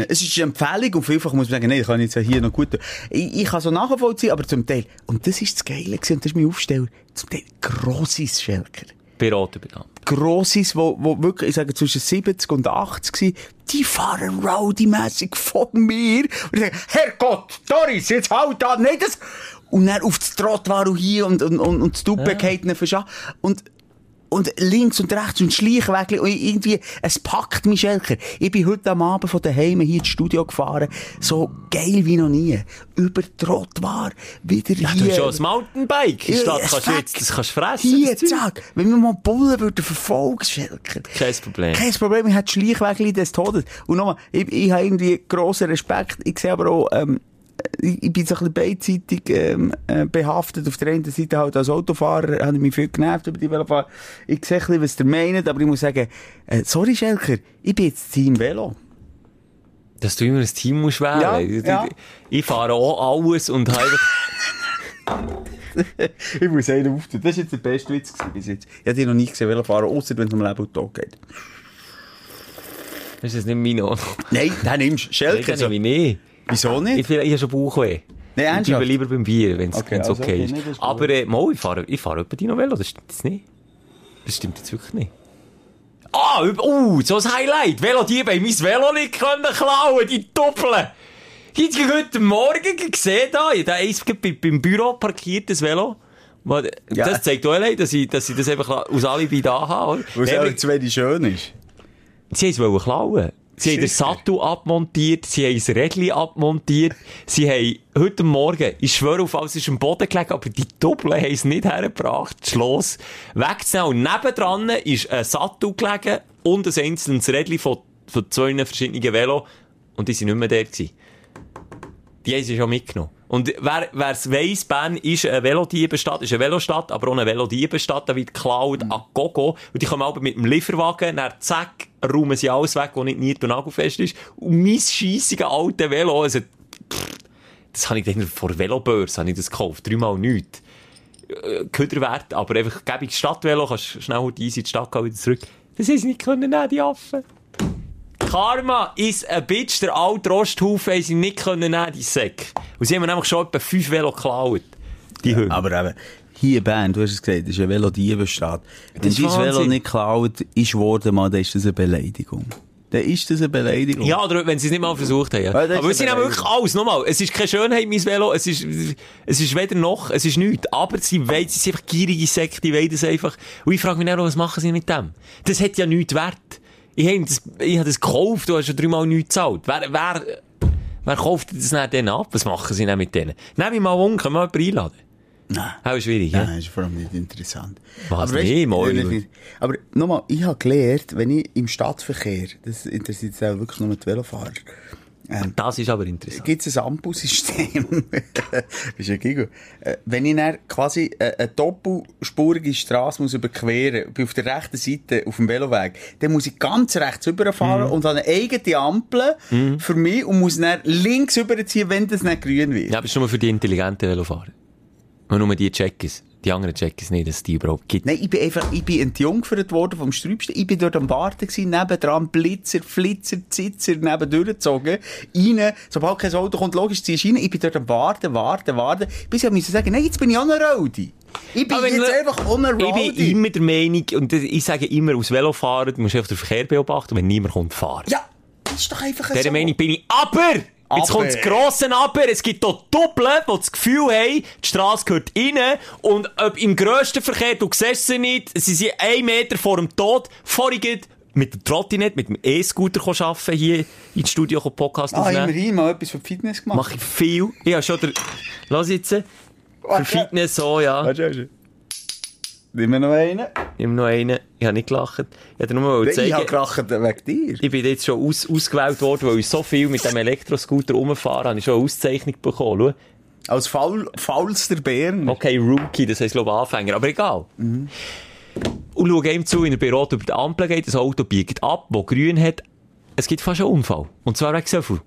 ist. Es ist eine Empfehlung und vielfach muss man sagen, nein, ich kann jetzt hier noch gut tun. Ich, ich kann so nachvollziehen, aber zum Teil, und das ist das Geile gewesen, und das ist mein Aufsteller, zum Teil grosses Schelker. Bekannt. Grosses, wo, wo wirklich, ich sage, zwischen 70 und 80 waren, die fahren rowdy-mässig von mir. Und ich sage, Herrgott, Doris, jetzt halt da, nicht das. Und dann auf das Trott war und hier und, und, und, und das Duppe ihnen verschan. Und, und links und rechts und Schleichwege und irgendwie, es packt mich Schelker. Ich bin heute am Abend von daheim hier ins Studio gefahren, so geil wie noch nie. Über war, wieder Ja, hier. du hast schon ein Mountainbike. In der Stadt Ja, kannst du jetzt, das kannst du fressen. Hier, zack. Wenn wir mal Bullen würden verfolgen, Schelker. Kein Problem. Kein Problem, ich hätte Schleichwege des Todes. Und nochmal, ich, ich habe irgendwie grossen Respekt. Ich sehe aber auch, ähm, ich, ich bin so ein bisschen beidseitig ähm, äh, behaftet. Auf der einen Seite halt als Autofahrer habe ich mich viel genervt über die Velofahrer. Ich sehe ein bisschen, was ihr meint, aber ich muss sagen, äh, sorry Schelker, ich bin jetzt Team Velo. Dass du immer ein Team musst wählen. Ja, ich, ja. ich fahre auch alles und habe. Ich muss einen auftun. Das ist jetzt der beste Witz bis jetzt. Ich habe dich noch nie gesehen Velofahren, außer wenn es um Leben und Tod geht. Das ist jetzt nicht mein Nein, den nimmst du. Schelker. Ich So. nehme nicht. Wieso Ich, nicht? will- ich habe schon Bauchweh. Ich ernsthaft? bleibe lieber beim Bier, wenn es Okay, also okay okay, ist. nee, das ist. Aber äh, mal, ich fahre, ich fahre etwa Dino Velo, das stimmt jetzt nicht. Das stimmt jetzt wirklich nicht. Ah, uh, so ein Highlight. Velodiebe haben mein Velo nicht können klauen, die Doppeln. Ich habe heute Morgen gesehen, da, ich habe eins bei- beim Büro parkiert, das Velo. Weil, Ja. Das zeigt auch allein, dass ich, dass ich das einfach aus Alibi da habe. Weil es zu wenig schön ist. Sie es klauen. Sie haben den? Sattel abmontiert, sie haben das Rädchen abmontiert, sie haben heute Morgen, ich schwöre auf alles, ist am Boden gelegen, aber die Doppel haben es nicht hergebracht, das Schloss wegzunehmen. Und nebendran ist ein Sattel gelegen und ein einzelnes Rädchen von, von zwei verschiedenen Velo und die sind nicht mehr da gewesen. Die haben sie schon mitgenommen. Und wer, wer's weiss, Bern ist eine Velodiebenstadt, ist eine Velostadt, aber auch eine Velodiebenstadt, da wird geklaut an Gogo. Und die kommen aber mit dem Lieferwagen, dann zack, räumen sie alles weg, was nicht nied- und nagelfest ist. Und mein scheissige alte Velo, also, pff, das habe ich dann vor der Velobörse, habe ich das gekauft, dreimal nichts. Äh, Köderwert, aber einfach, gäbe ich Stadtvelo, kannst schnell heute easy in die Stadt gehen, wieder zurück. Das sie nicht können, nehmen, die Affen. Karma ist ein Bitch, der alte Rosthaufen haben sie nicht können nehmen, die Säcke. Und sie haben nämlich schon etwa fünf Velo geklaut. Die Hunde. Aber eben, hier Bern, du hast es gesagt, ist eine Velodiebenstadt. Wenn dein Velo nicht geklaut ist worden, mal, dann ist das eine Beleidigung. Dann ist das eine Beleidigung. Ja, oder wenn sie es nicht mal versucht haben. Ja. Ja, Aber sie nehmen wirklich alles. Nochmal, es ist keine Schönheit, mein Velo. Es ist, es ist weder noch, es ist nichts. Aber sie wollen, sie sind einfach gierige Säcke, die wollen das einfach. Und ich frage mich dann, auch, was machen sie mit dem? Das hat ja nichts wert. Ich habe das, ich habe das gekauft, du hast schon dreimal nichts gezahlt. Wer, wer, wer kauft das dann ab? Was machen sie dann mit denen? Nehmen wir mal um, können wir jemanden einladen? Nein. Auch schwierig, Nein, ja? ist vor allem nicht interessant. Was, weisst- nee, nicht. Aber nochmal, ich habe gelernt, wenn ich im Stadtverkehr, das interessiert auch wirklich nur die Velofahrer, ähm, Das ist aber interessant. gibt es ein Ampelsystem. Bist ja Gigo. Äh, Wenn ich dann quasi äh, eine doppelspurige Straße muss überqueren, bin auf der rechten Seite auf dem Veloweg, dann muss ich ganz rechts rüberfahren und habe eine eigene Ampel für mich und muss dann links rüberziehen, wenn das nicht grün wird. Ja, aber das ist nur für die intelligenten Velofahrer. Und nur die checken es. Die anderen checken es nicht, dass es die überhaupt gibt. Nein, ich bin einfach, ich bin entjungfert worden vom Sträubsten. Ich bin dort am Warten gewesen, nebendran Blitzer, Flitzer, Zitzer, neben durchgezogen. Rein, sobald kein Auto kommt, logisch ziehst du rein. Ich bin dort am Warten, Warten, Warten. Bis ich musste sagen, nein, jetzt bin ich ein Rowdy. Ich bin jetzt einfach ein Ich bin immer der Meinung, und ich sage immer, als Velofahrer, du musst einfach den Verkehr beobachten, wenn niemand kommt, fahren. Ja, das ist doch einfach Dieser so. Meinung bin ich. Aber! Jetzt kommt das grosse Aber. Es gibt hier Doppel, die das Gefühl haben, die Straße gehört rein. Und ob im grössten Verkehr, du siehst sie nicht, sie sind ein Meter vor dem Tod. Vorhin geht mit der Trottinette, mit dem E-Scooter arbeiten, hier ins Studio Podcast Ah, aufnehmen. immerhin mal etwas für Fitness gemacht. Mache ich viel. Ich habe schon der, lass jetzt, für Fitness so, ja. Warte, warte. Nimm mir noch einen. Habe noch einen, ich habe nicht gelacht. Ich wollte nur mal Ich habe zeigen, gelacht wegen dir. ich bin jetzt schon aus, ausgewählt worden, weil ich so viel mit dem Elektroscooter rumfahre, habe ich schon eine Auszeichnung bekommen. Schau. Als faul, faulster Bären. Okay, Rookie, das heisst, glaube ich, Anfänger, aber egal. Und schau ihm zu, in der Büro über die Ampel geht, das Auto biegt ab, wo grün hat. Es gibt fast einen Unfall. Und zwar wegen so viel.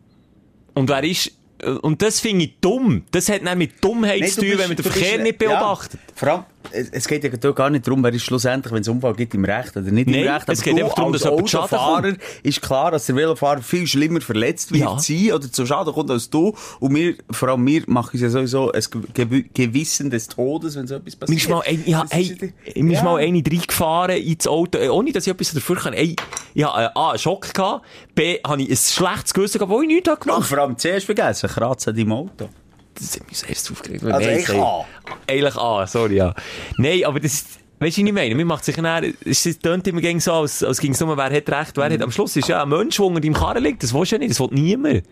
Und wer ist, äh, und das finde ich dumm. Das hat nicht mit Dummheit Nein, zu tun, wenn man den du bist- Verkehr nicht beobachtet. Ja, vor allem, es, es geht ja gar nicht darum, wer ist schlussendlich, wenn es Unfall gibt, im Recht oder nicht Nein, im Recht. es geht einfach darum, dass jemand Schaden Autofahrer ist klar, dass der Velofahrer viel schlimmer verletzt wird Ja. sein oder zu Schaden kommt als du. Und wir, vor allem wir, machen uns ja sowieso ein Ge Gewissen des Todes, wenn so etwas Mir passiert. ist mal ein, ja, hey, ist ja- mir ist mal eine reingefahren ins Auto, äh, ohne dass ich etwas dafür kann. Ey, ich habe äh, A, einen Schock gehabt, B, habe ich ein schlechtes Gewissen gehabt, wo ich nichts habe Und gemacht. vor allem zuerst vergessen, Kratzen an deinem Auto. Das hat mich sehr aufgeregt. Also Nein, eigentlich. A. Eigentlich A, sorry, ja. Nein, aber das, weißt du, was ich meine? Mir macht sich dann, es tönt immer gegen so, als, als ging es nur, wer hat recht, wer hat. Am Schluss ist ja ein Mensch, der unter deinem Karren liegt. Das willst du ja nicht, das will niemand.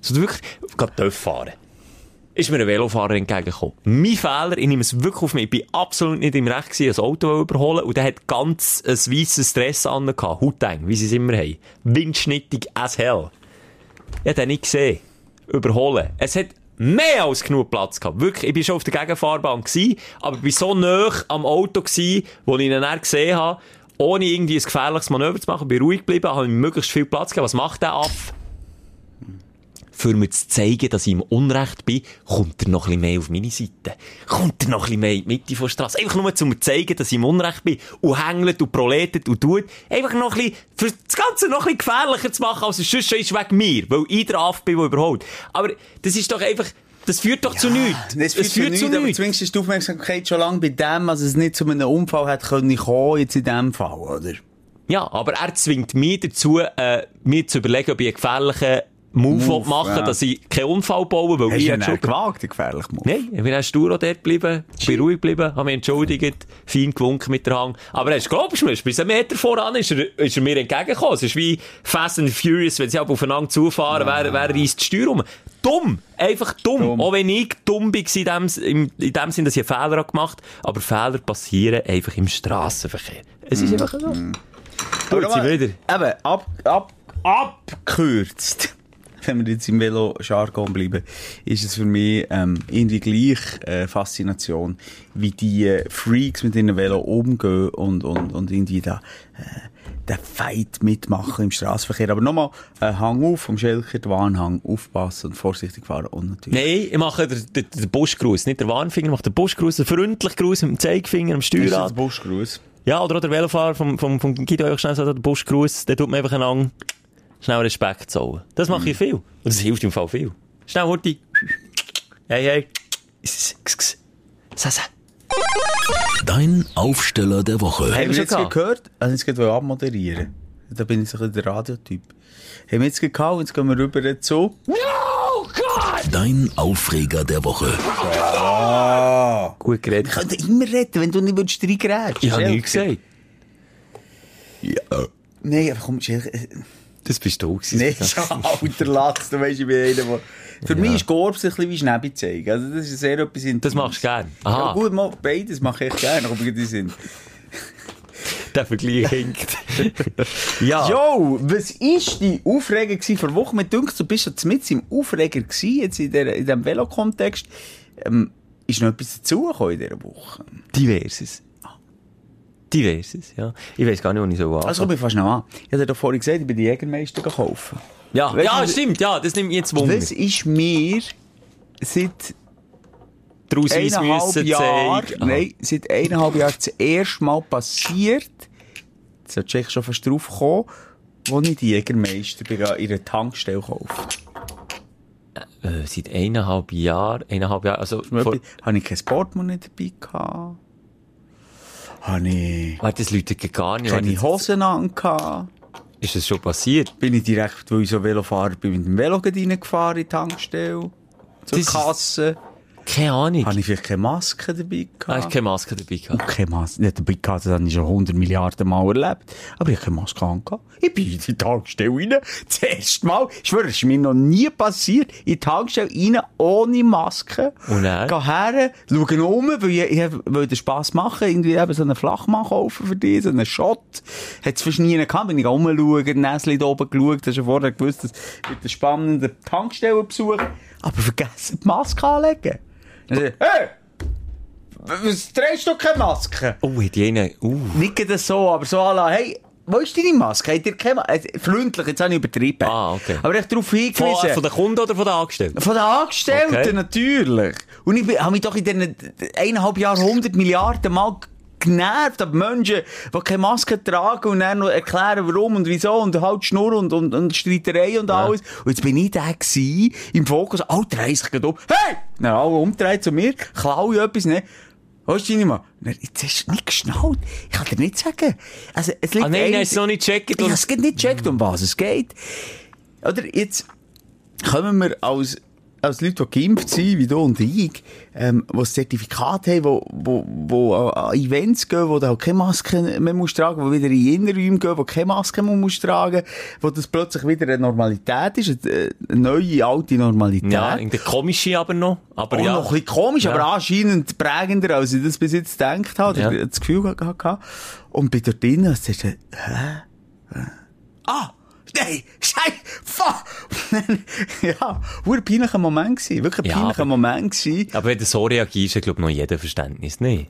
So wirklich, gerade dürfen fahren. Ist mir ein Velofahrer entgegengekommen. Mein Fehler, ich nehme es wirklich auf mich. Ich bin absolut nicht im Recht gewesen, ein Auto überholen. Und der hat ganz ein weisses Dress an. Hauteng, wie sie es immer haben. Windschnittig as hell. Ich habe den nicht gesehen. Überholen. Es hat mehr als genug Platz gehabt. Wirklich, ich war schon auf der Gegenfahrbahn gewesen, aber ich war so nah am Auto gewesen, wo ich ihn dann gesehen habe, ohne irgendwie ein gefährliches Manöver zu machen, bin ruhig geblieben, habe ihm möglichst viel Platz gegeben. Was macht der Aff? Für mir zu zeigen, dass ich im Unrecht bin, kommt er noch ein bisschen mehr auf meine Seite. Kommt er noch ein bisschen mehr in die Mitte der Straße. Einfach nur, um zu zeigen, dass ich im Unrecht bin. Und hängelt und proletet und tut. Einfach noch ein bisschen, für das Ganze noch ein bisschen gefährlicher zu machen, als es sonst schon ist wegen mir. Weil ich der Aff bin, der überholt. Aber das ist doch einfach, das führt doch zu nichts. Es führt, zu nichts, aber zumindest ist die Aufmerksamkeit schon lange bei dem, als es nicht zu einem Unfall hätte können kommen, jetzt in dem Fall, oder? Ja, aber er zwingt mich dazu, äh, mir zu überlegen, ob ich einen gefährlichen Move, Move, machen ja. dass ich keinen Unfall baue, weil Hast ich schon... gewagt, den gefährlichen Move? Nein, ich bin erst stur auch dort geblieben, bin ruhig geblieben, habe mich entschuldigt, fein gewunken mit der Hand. Aber hast, glaubst du mir, bis einen Meter voran ist er, ist er mir entgegengekommen. Es ist wie Fast and Furious, wenn sie halt aufeinander zufahren, wer, wer reisst die Steuer um? Dumm! Einfach dumm. Dumm. Auch wenn ich dumm war in dem, in, in dem Sinn, dass ich einen Fehler gemacht habe. Aber Fehler passieren einfach im Strassenverkehr. Es ist einfach so. Aber Gut, sie mal- wieder. Eben, ab, ab, abgekürzt. Wenn wir jetzt im Velo-Jargon bleiben, ist es für mich ähm, irgendwie gleich äh, Faszination, wie die äh, Freaks mit ihren Velo umgehen und, und, und irgendwie da äh, den Fight mitmachen im Straßenverkehr. Aber nochmal, äh, Hang auf vom Schelker, den Warnhang, aufpassen und vorsichtig fahren und natürlich... Nein, ich mache den, den, den Buschgruß, nicht den Warnfinger, ich mache den Buschgruß, den freundlichen Gruß mit dem Zeigefinger am Ist das Steuerrad. Buschgruß? Ja, oder auch der Velofahrer vom, vom, vom Guido schnell so den Buschgruß, der tut mir einfach einen schnell Respekt zollen. Das mache ich viel. Und das hilft im Fall viel. Schnell, Horti. Hey, hey. Sasa. Dein Aufsteller der Woche. Haben wir jetzt gehabt? gehört? Also jetzt geht abmoderieren. Da bin ich so ein bisschen der Radiotyp. Haben wir jetzt gehabt, jetzt gehen wir rüber zu... Dein Aufreger der Woche. Gut geredet. Ich könnte immer retten, wenn du nicht willst, reingerätst. Ich habe nichts gesagt. Nein, aber komm, Das bist du gewesen. Nee, alter Latz, du weisst, ich bin einer, der... Für mich ist Gorbs ein bisschen wie Schneebi zeigen. Also das ist sehr etwas Intimes. Das machst du gern. Ja Aha, gut, mal, beides mache ich gerne, aber die sind... der Vergleich hinkt. ja. Jo, was war die Aufreger vor Wochen? Mir dünkt, du bist ja mit im Aufreger gewesen, jetzt in, der, in diesem Velokontext. Ähm, ist noch etwas dazugekommen in dieser Woche? Diverses. Diverses, ja. Ich weiß gar nicht, wo ich so war. Also ich fast noch an. Ich hatte doch vorhin gesagt, ich bin die Jägermeister gekauft. ja, Weißt ja, du, stimmt, ja, das nimmt jetzt Wunder. Das ist mir seit eineinhalb Jahren, nein, seit eineinhalb Jahren das erste Mal passiert, jetzt sollte ich schon fast drauf kommen, wo ich die Jägermeister in einer Tankstelle kaufen. Äh, seit eineinhalb Jahren, eineinhalb Jahren, also, vor, Habe ich kein Portemonnaie dabei gehabt? Habe ich warte, das läutet gar nicht. keine Hosen an? Ist das schon passiert? Bin ich direkt, weil ich so Velofahrer bin, mit dem Velo reingefahren in die Tankstelle? Zur Das ist- Kasse? Keine Ahnung. Habe ich vielleicht keine Maske dabei Ah, gehabt? ich keine Maske dabei gehabt. keine Maske, nicht dabei gehabt, das habe ich schon 100 Milliarden Mal erlebt. Aber ich habe keine Maske angehabt. Ich bin in die Tankstelle rein. Das erste Mal. Ich schwöre, es ist mir noch nie passiert. In die Tankstelle rein, ohne Maske. Und dann? Geh her, schaue um, weil ich, ich wollte Spass machen. Irgendwie eben so einen Flachmann kaufen für dich, so einen Shot. Hat es fast nie gehabt. Bin ich rumschauen, Näsli da oben geschaut. Hast du vorher gewusst, das wird ein spannender Tankstellenbesuch. Aber vergessen, die Maske anlegen. Ich, Hey! Was trägst du keine Maske? Oh, hat die eine, uh. Nicht das so, aber so alla, hey, wo ist deine Maske? Habt ihr keine Maske? Freundlich, jetzt habe ich übertrieben. Ah, okay. Aber ich darauf Von, hingewiesen. von den Kunden oder von den Angestellten? Von den Angestellten, Okay. natürlich. Und ich habe mich doch in diesen eineinhalb Jahren 100 Milliarden Mal genervt ab Menschen, die keine Maske tragen und dann noch erklären, warum und wieso und halt Schnurr und, und, und Streiterei und alles. Und jetzt bin ich der gewesen, im Fokus, alle drehen sich gerade um. Hey! Dann alle umdrehen zu mir, klaue ich etwas, ne? Wo ist deine Mann? Jetzt hast du nicht geschnallt. Ich kann dir nicht sagen. Also, es liegt Ah, nein, ein- nein, du noch nicht gecheckt. ich habe es nicht gecheckt, um was es geht. Oder jetzt kommen wir als, als Leute, die geimpft sind, wie du und ich, ähm, die ein Zertifikat haben, wo, wo, wo an Events gehen, wo du halt keine Maske mehr musst tragen, wo wieder in Innenräume gehen, wo keine Maske mehr musst tragen, wo das plötzlich wieder eine Normalität ist, eine, eine neue, alte Normalität. Ja, in der komische aber noch. Aber Auch ja. noch ein bisschen komisch, Ja. aber anscheinend prägender, als ich das bis jetzt gedacht habe, Ja. das Gefühl habe. Und bei dort drinnen, ist, hä? Hä? Ah! Nein! Scheiße! Fuck! ja, war ein peinlicher Moment gewesen. Wirklich ein Ja, peinlicher aber- Moment gewesen. Aber wenn du so reagierst, glaube ich, noch jeder Verständnis. Nee.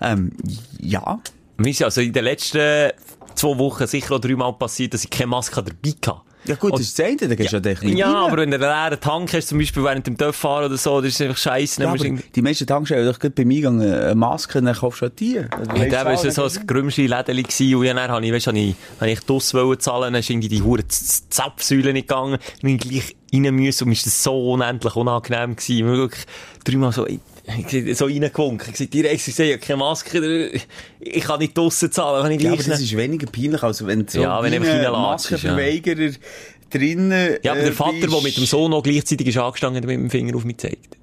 Ähm, ja. Mir ist also in den letzten zwei Wochen sicher auch dreimal passiert, dass ich keine Maske dabei hatte. Ja gut, das ist das eine, da gehst du ja echt nicht Ja, rein. aber wenn du einen leeren Tank hast, zum Beispiel während dem Dörf fahren oder so, das ist einfach scheiße. Ja, Dann du die meisten Tankstellen haben doch gerade beim Eingang eine Maske dann kaufst du auch die. Also, Ja, da war so ein grümschi Lädeli gsi und dann habe ich, weißt, ich, habe ich draussen zahlen, dann ist irgendwie die hure Zapfsäule nicht gegangen, dann gleich rein müssen und mir ist das so unendlich unangenehm bin wirklich dreimal so, so reingewunken. Ich direkt, ich sehe, habe keine Maske, ich kann nicht draussen zahlen, kann ich Ja, aber das ist weniger peinlich, als wenn so Ja, wenn ein Maskenverweigerer drinnen Ja, aber äh, der Vater, bist. der mit dem Sohn noch gleichzeitig ist angestanden, mit dem Finger auf mich zeigt.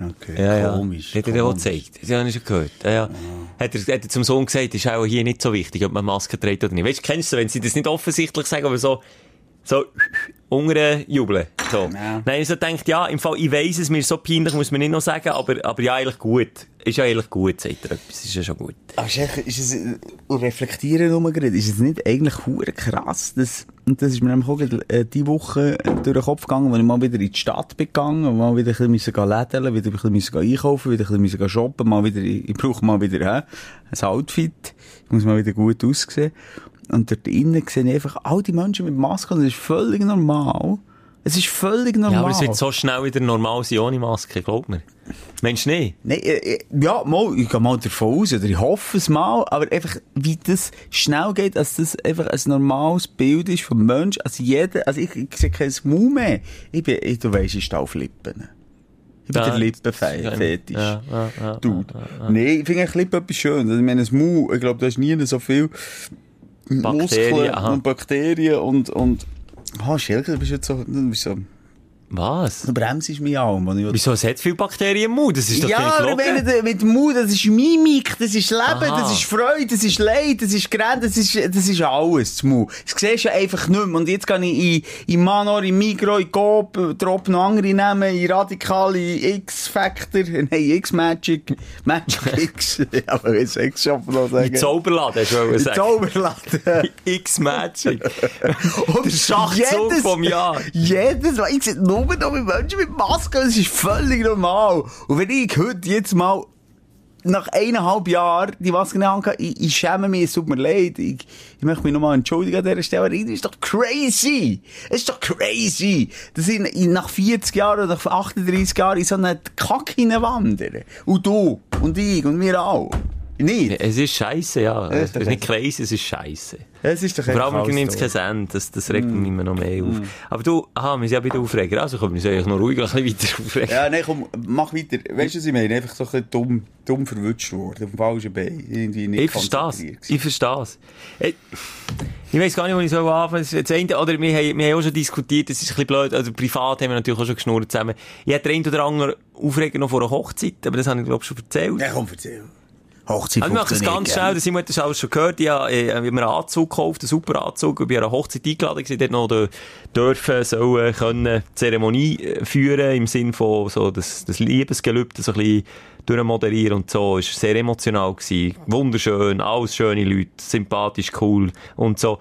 Okay, Ja, ja. komisch. Hat er dir auch gezeigt? Das habe ich schon gehört. Ja, ja. Hat, er, hat er zum Sohn gesagt, ist auch hier nicht so wichtig, ob man Maske trägt oder nicht. Weißt du, kennst du, wenn sie das nicht offensichtlich sagen, aber so, so, ungere jubeln. So. Ja. Nein, ich so denkt, ja, im Fall, ich weiss es, mir ist so peinlich, muss man nicht noch sagen, aber, aber ja, eigentlich gut. Ist ja eigentlich gut, sagt er etwas, ist ja schon gut. Aber ist, echt- ist es, äh, reflektieren nur gerade, ist es nicht eigentlich hure krass, dass, und das ist mir nämlich auch äh, die Woche äh, durch den Kopf gegangen, wo ich mal wieder in die Stadt bin gegangen, und mal wieder ein bisschen lädeln, wieder ein bisschen müssen einkaufen, wieder ein bisschen shoppen, mal wieder, ich brauche mal wieder, hä, ein Outfit, ich muss mal wieder gut aussehen. Und dort innen sehe ich einfach all die Menschen mit Maske, und das ist völlig normal. Es ist völlig normal. Ja, aber es wird so schnell wieder normal sein ohne Maske, glaub mir. Mensch, nicht? Nein, äh, äh, ja, mal, ich gehe mal davon aus, oder ich hoffe es mal, aber einfach, wie das schnell geht, dass das einfach ein normales Bild ist vom Mensch, also jeder, also ich, ich sehe kein Mau mehr. Ich bin, ich, du weisst, ich stehe auf Lippen. Ich bin Ja, der Lippenfetisch. ja, ja, ja, Dude. Nee, ich finde Lippen etwas schön. Also, ich meine, das Mau, ich glaube, da ist nie so viel Bakterien, Muskeln aha. und Bakterien und, und, ah, Schelke, du bist jetzt so, du bist so, Was? du bremst mich an, wenn ich Wieso? Es hat viele Bakterien im Mund, das ist doch ja, aber ich der- mit Mut, das ist Mimik, das ist Leben, Aha. das ist Freude, das ist Leid, das ist Grenzen, das ist, das ist alles, das Mut. Das siehst du ja einfach nicht mehr. Und jetzt gehe ich in, in Manor, in Migro, in Coop, drop noch andere nehmen, in Radikal, in X-Factor, nein, X-Magic, Magic X, aber jetzt X-Shop noch sagen. Mit Zauberladen, hast du In sagen. Zauberladen. X-Magic. Und Der Schachzug vom Jahr. Jedes Mal, ich sehe nur noch mit Menschen mit Maske, das ist völlig normal. Und wenn ich heute jetzt mal nach eineinhalb Jahren die Maske nicht angehe, ich, ich schäme mich, es tut mir leid, ich, ich möchte mich nochmal entschuldigen an dieser Stelle, das ist doch crazy! Es ist doch crazy! Dass ich in- nach 40 Jahren oder nach 38 Jahren in so eine Kacke hineinwandere. Und du, und ich, und wir auch. Nicht? Es ist scheiße, ja. Es ist nicht crazy, es ist scheiße. Es ist doch Vor allem nimmt es kein Ende. Das, das regt Mm. mich immer noch mehr auf. Aber du, aha, wir sind ja bei den Aufreger. Also können wir uns eigentlich noch ruhig ein bisschen weiter aufregen. Ja, nein, komm, mach weiter. Weißt du, was ich meine? Einfach so ein bisschen dumm, dumm verwutscht worden, auf dem falschen Bein. Irgendwie nicht Ich verstehe es. Ich verstehe es. Ich, ich weiss gar nicht, wo ich so anfangen soll. Das eine, oder wir haben, wir haben auch schon diskutiert, das ist ein bisschen blöd, also privat haben wir natürlich auch schon geschnurrt zusammen. Ich hatte den einen oder anderen Aufreger noch vor einer Hochzeit, aber das habe ich glaube ich schon erzählt. Ja, komm, erzähl. Hochzeit Also, ich mache es ganz schnell, das haben wir alles schon gehört. Ich habe, äh, ich habe mir einen Anzug gekauft, einen super Anzug, und bin an einer Hochzeit eingeladen gewesen, dort noch dürfen, sollen, können, Zeremonie äh, führen, im Sinn von, so, das, das Liebesgelübde so ein bisschen durchmoderieren und so. Es war sehr emotional gewesen. Wunderschön, alles schöne Leute, sympathisch, cool und so.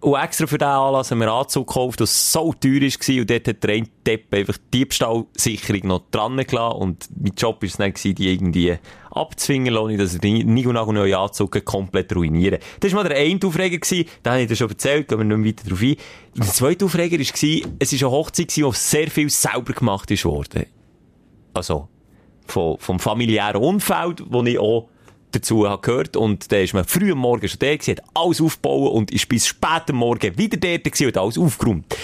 Und extra für diesen Anlass haben wir einen Anzug gekauft, der so teuer war und dort hat der eine Depp einfach die Diebstahlsicherung noch dran gelassen und mein Job war es dann gewesen, die irgendwie abzwingen lassen, dass er den Nigo-Nago-neuen Anzug komplett ruinieren. Das war mal der eine Aufreger, gewesen, den habe ich dir schon erzählt, gehen wir nicht weiter darauf ein. Der zweite Aufreger war, es war eine Hochzeit, wo sehr viel selber gemacht worden. Also, vom, vom familiären Umfeld, wo ich auch dazu habe gehört. Und da ist man früh am Morgen schon da gewesen, hat alles aufgebaut und ist bis spät am Morgen wieder dort gewesen und alles aufgeräumt.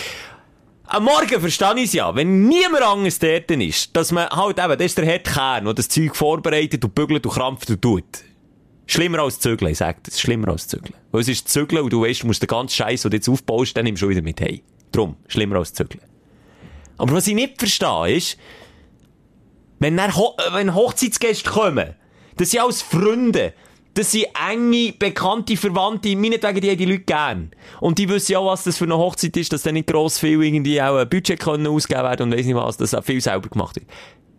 Am Morgen verstehe ich es ja, wenn niemand anderes dort ist, dass man halt eben, das ist der harte Kern, der das Zeug vorbereitet und bügelt und krampft und tut. Schlimmer als Zügeln, sage das. Schlimmer als Zügeln. Weil es ist Zügeln und du weißt, du musst den ganzen Scheiß, den du jetzt aufbaust, dann nimmst du wieder mit hey. Drum, schlimmer als Zügeln. Aber was ich nicht verstehe, ist, wenn, dann wenn Hochzeitsgäste kommen, das sind alles Freunde. Das sind enge, bekannte Verwandte. Meinetwegen, die haben die Leute gern. Und die wissen ja auch, was das für eine Hochzeit ist, dass dann nicht gross viel irgendwie auch ein Budget können ausgeben werden und weiss nicht was, dass auch viel selber gemacht wird.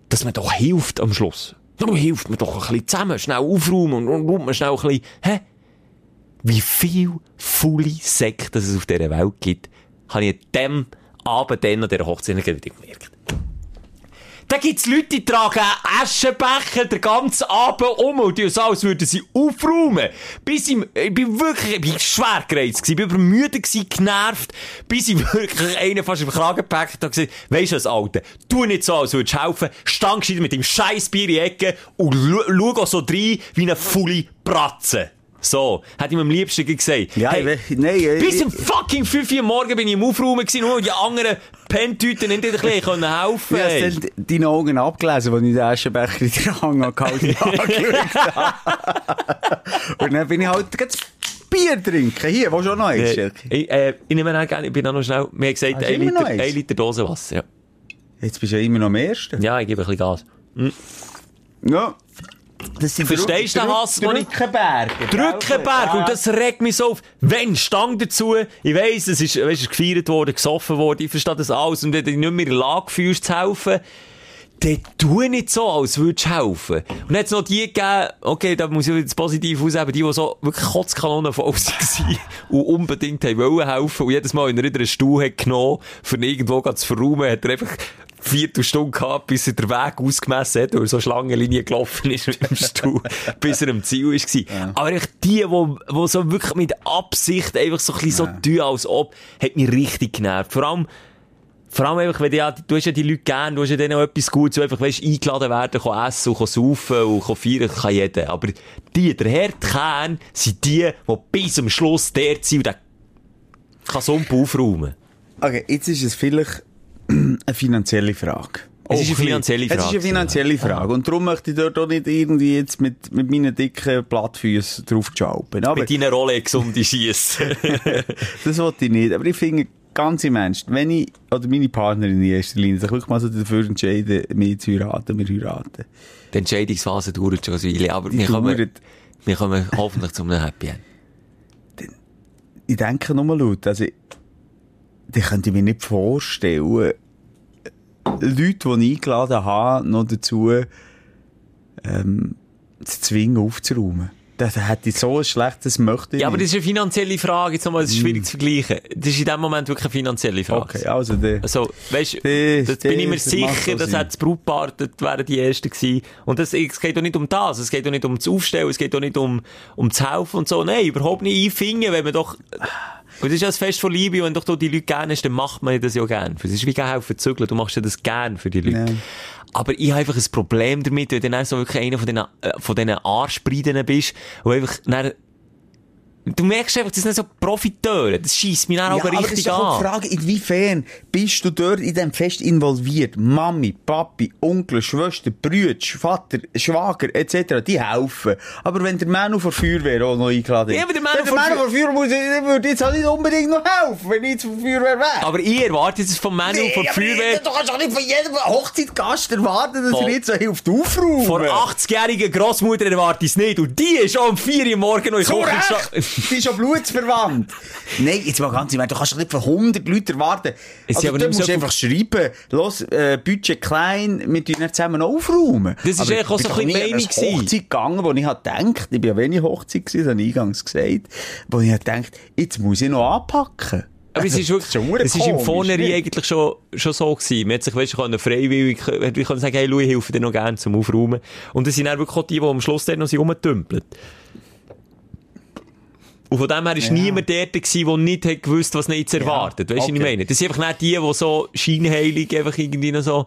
Dass man doch hilft am Schluss. Darum hilft man doch ein bisschen zusammen, schnell aufräumen und und räumt man schnell ein bisschen, hä? Wie viel faule Säcke das es auf dieser Welt gibt, habe ich an dem Abend dann an dieser Hochzeit gemerkt. Da gibt's Leute, die tragen Aschenbecher den ganzen Abend um und die so, als würden sie aufräumen. Bis ich, ich bin wirklich, ich bin schwer gereizt gewesen, bin übermüdet gewesen, genervt, bis ich wirklich einen fast im Kragen gepackt habe gesagt, weisst du was, Alter, tu nicht so, als würdest du helfen, stand mit dem scheiß Bier in die Ecke und schau auch so rein wie eine faule Bratze. So, hätte ich mir am liebsten gesagt. Ja, Hey, nein, äh, bis um fucking 5 Uhr Morgen bin ich im Aufräumen gewesen, nur die anderen Pentüten nicht ein bisschen können helfen. Ey. habe dann deine Augen abgelesen, als ich den Aschenbecher in der Hand gehalten habe. Und dann bin ich halt Bier trinken. Hier, wo schon noch ist. Äh, ich, äh, ich nehme auch gerne, ich bin auch noch schnell, mir gesagt, Hast du ein immer noch Liter, eins? ein Liter Dosenwasser, ja. Jetzt bist du ja immer noch am Ersten. Ja, ich gebe ein bisschen Gas. Ja. Das sind Verstehst du den Hass, den ich- Drückenberg. Drückenberg, und das regt mich so auf. Wenn, Stang dazu. Ich weiss, es ist, weißt, gefeiert worden, gesoffen worden, ich verstehe das alles. Und wenn du nicht mehr in der Lage fühlst zu helfen, dann tu nicht so, als würdest du helfen. Und dann hat es noch die gegeben, okay, da muss ich jetzt positiv ausheben, die, die so wirklich Kotzkanonen voll waren und unbedingt haben wollen helfen und jedes Mal, wenn er wieder einen Stuhl hat genommen, für irgendwo zu verräumen, hat er einfach Viertelstunde gehabt, bis er den Weg ausgemessen hat, weil er so Schlangenlinie gelaufen ist mit dem Stuhl, bis er am Ziel war. Aber echt die, die, so wirklich mit Absicht einfach so ein bisschen so tun, als ob, hat mich richtig genervt. Vor allem, vor allem einfach, wenn du, ja, du hast ja die Leute gern, du hast ja denen auch etwas Gutes, so einfach, weißt, eingeladen werden, kann essen kann saufen und kann feiern, kann jeder. Aber die, der Herdkern, sind die, die bis zum Schluss dort sind und der kann so aufräumen. Okay, jetzt ist es vielleicht eine finanzielle Frage. Es ist eine ein finanzielle bisschen. Es ist Frage, eine finanzielle Frage. Und darum möchte ich dort auch nicht irgendwie jetzt mit, mit meinen dicken Plattfüßen drauf schalpen. Aber Mit deinen Rolex um die schießen. das wollte ich nicht. Aber ich finde, ganz im Ernst, wenn ich, oder meine Partnerin in erster Linie, sich wirklich mal so dafür entscheiden, mich zu heiraten, wir heiraten. Die Entscheidungsphase dauert schon eine Weile, aber Die wir kommen, dauert. wir kommen hoffentlich zu einem Happy End. Ich denke nur laut, also, ich könnte mir nicht vorstellen, Leute, die ich eingeladen habe, noch dazu, ähm, zu zwingen, aufzuräumen. Das hätte ich so ein schlechtes Möchte Ja, aber das ist eine finanzielle Frage. Jetzt nochmal, das ist schwierig zu vergleichen. Das ist in dem Moment wirklich eine finanzielle Frage. Okay, also, der, Also, weißt Das- du, das bin ich mir das sicher, das hat das Brautpaar, das wären die Ersten gewesen. Und das, es geht doch nicht um das, es geht doch nicht um das Aufstellen, es geht doch nicht um, um das Helfen und so. Nein, überhaupt nicht. Ich finde, wenn man doch, Und das ist ja das Fest von Liebe, und wenn doch du die Leute gerne hast, dann macht man das ja gerne. Das ist wie helfen zu zügeln, du machst ja das gerne für die Leute. Ja. Aber ich habe einfach ein Problem damit, wenn du dann auch so wirklich einer von diesen, äh, von diesen Arschbreiden bist, und einfach, dann, du merkst einfach, das sind so Profiteure, das schießt mich dann Ja, aber aber das richtig ist auch an. die Frage, inwiefern bist du dort in diesem Fest involviert? Mami, Papi, Onkel, Schwester, Brüder, Vater, Schwager etc., die helfen. Aber wenn der Manu von der Feuerwehr auch noch eingeladen ist, Ja, aber der von der Feuerwehr muss, würde jetzt auch nicht unbedingt noch helfen, wenn ich jetzt von der Feuerwehr wäre. Aber ich erwarte jetzt vom von der aber Feuerwehr, Du kannst doch nicht von jedem Hochzeitgast erwarten, dass Voll. er jetzt so hilft aufräumen. von 80-jährigen Grossmutter erwarte ich es nicht. Und die ist schon um 4 Uhr morgens noch in Kochen. Die ist schon blutsverwandt. Nein, jetzt mal ganz im Ernst, du kannst doch nicht von 100 Leuten erwarten. Es sind Also, aber du nicht musst so einfach schreiben, los, äh, Budget klein, wir tun dann zusammen aufräumen. Das ist eigentlich auch so ein bisschen Meinung gewesen. Hochzeit gegangen, wo ich halt gedacht, ich bin ja wenig Hochzeit gewesen, das habe ich eingangs gesagt, wo ich halt gedacht, jetzt muss ich noch anpacken. Aber es ist wirklich, schon es ist im Vornherein nicht? eigentlich schon, schon so gewesen. Man hat sich, weißt du, können freiwillig, ich kann sagen, hey, Louis, ich helfe dir noch gerne zum Aufräumen. Und das sind dann wirklich auch die, die am Schluss dann noch sind rumgetümpelt. Und von dem her war niemand dort gewesen, der nicht hat gewusst, was ihn jetzt erwartet. Weißt du, was ich okay. meine? Das sind einfach nicht die, die so scheinheilig einfach irgendwie noch so,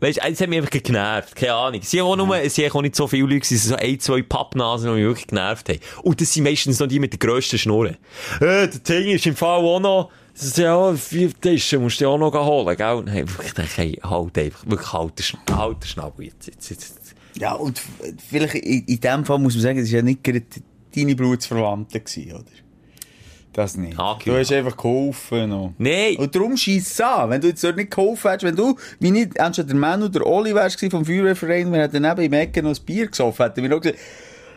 Weißt du, das hat mich einfach genervt. Keine Ahnung. Sie haben auch nur, sie haben auch nicht so viele Leute, gewesen, es so ein, zwei Pappnasen, die mich wirklich genervt haben. Und das sind meistens noch die mit der grössten Schnurren. Äh, der Ding ist im Fall auch noch, das ist ja auch, vier Tische musst du ja auch noch holen, gell? Und hey, ich denke, hey, halt einfach, wirklich halt den, halt den Schnabel jetzt, jetzt, jetzt. Ja, und vielleicht in, in dem Fall muss man sagen, es war ja nicht gerade deine Blutsverwandte, gewesen, oder? Das nicht. Angehört. Du hast einfach geholfen. Noch. Nein. Und darum schießt an. Wenn du jetzt dort nicht geholfen hättest, wenn du, wie nicht, entweder der Mann oder der Oli wärst vom Feuerwehrverein, wir hätten neben im Ecken noch ein Bier gesoffen, hätten wir noch gesagt,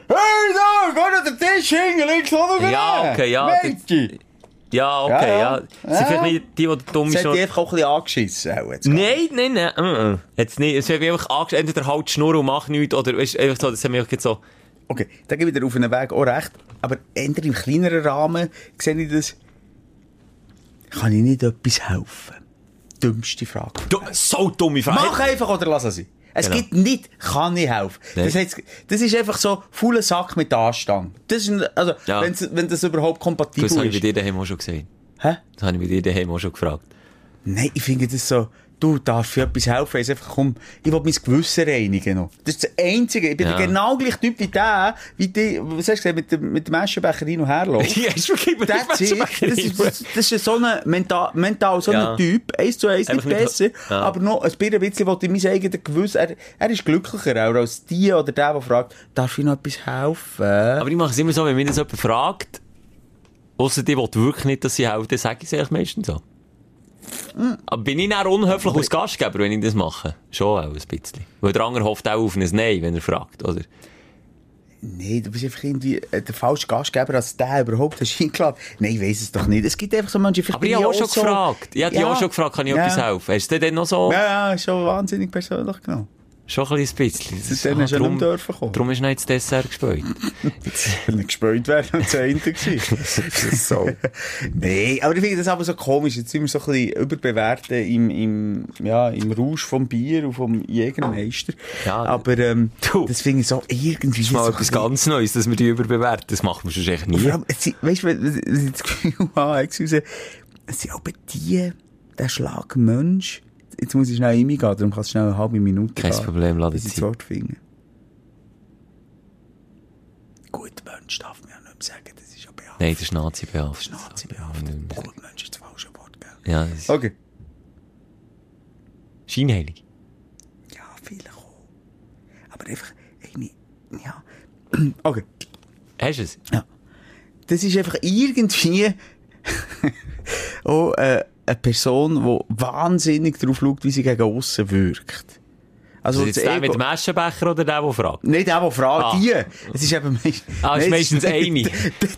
hey, da, geh noch den Tisch hin, links noch Ja, okay, ja, Mädchen. Ja, okay, Ja, ja. ja. Sind vielleicht nicht die, die dumm Das ist. hat dich einfach auch ein bisschen angeschissen. Auch jetzt Nein, nein, nein, uh, uh. Jetzt nicht. Es wird mich einfach angesch- entweder halt Schnurr und mach nichts, oder, weißt einfach so, das hat mich so, Okay, da gebe ich dir auf einen Weg auch recht. Aber eher im kleineren Rahmen sehe ich das, kann ich nicht etwas helfen? Dümmste Frage. du, so dumme Frage. Mach einfach oder lass es sein. Es Genau. gibt nicht, kann ich helfen. Nein. Das, heißt, das ist einfach so, fauler Sack mit Anstand. Das ist, also, Ja. wenn das überhaupt kompatibel Das habe ich bei ist. dir daheim auch schon gesehen. Hä? Das habe ich bei dir daheim auch schon gefragt. Nein, ich finde das so, du darfst für etwas helfen, es einfach, komm, ich will mein Gewissen reinigen noch. Das ist das Einzige. Ich bin Ja. genau gleich Typ wie der, wie die, was hast du gesagt, mit dem, mit dem Aschenbecher hin und her läuft. Ja, ist wirklich mit dem. Das ist, das, das ist so ein mental, mental so Ja. ein Typ, eins zu eins nicht besser, Ja. aber noch ein bisschen, will ich mein eigenes Gewissen, er, er ist glücklicher auch als die oder der, der fragt, darf ich noch etwas helfen? Aber ich mache es immer so, wenn mich das jemand fragt, ausser die will wirklich nicht, dass sie helfen, dann sage ich es eigentlich meistens so. Aber bin ich dann unhöflich als Gastgeber, wenn ich das mache? Schon auch ein bisschen. Weil der andere hofft auch auf ein Nein, wenn er fragt, oder? Nein, du bist einfach irgendwie äh, der falsche Gastgeber, als der überhaupt hast eingeladen. Nein, ich weiss es doch nicht. Es gibt einfach so Menschen, vielleicht Aber ich habe auch schon so- gefragt. Ich habe dich Ja. auch schon gefragt, kann ich Ja. etwas helfen? Hast du dann noch so? Ja, ja, schon wahnsinnig persönlich genommen. Schon ein bisschen. Das ist- Seitdem ja darum- nicht dürfen kommen. Darum ist nicht das Dessert gespielt. Wenn er gespielt wäre, dann das eine gewesen. so. Nein, aber ich finde das aber so komisch. Jetzt sind wir so ein bisschen überbewerten im, im, ja, im Rausch vom Bier und vom Jägermeister. Ja, aber, ähm, du. das finde ich so irgendwie Das ist mal so etwas ganz Neues, dass wir die überbewerten. Das machen wir schon echt nie. Vor allem, weißt du, wenn ich das Gefühl habe, es sind auch bei die, der Schlag Mensch. Jetzt muss ich schnell in mich gehen, darum kannst du schnell eine halbe Minute Kein gehen, Problem, es ich das. Wort finde. Gut Mensch darf man ja nicht mehr sagen, das ist ja behaftet. Nein, das ist nazi behaftet. Das ist Nazi behaftet. Gut Mensch ist das falsche Wort, gell? Ja, das ist Okay. scheinheilig. Ja, vielleicht auch. Aber einfach, irgendwie, ja. Okay. Hast du es? Das ist einfach irgendwie auch äh, eine Person, die wahnsinnig darauf schaut, wie sie gegen aussen wirkt. Also, Also jetzt der mit dem Aschenbecher oder der, der fragt? Nicht der, der fragt, Ah. die. Es ist eben meist, Ah, es ist Nein, meistens eine. Der,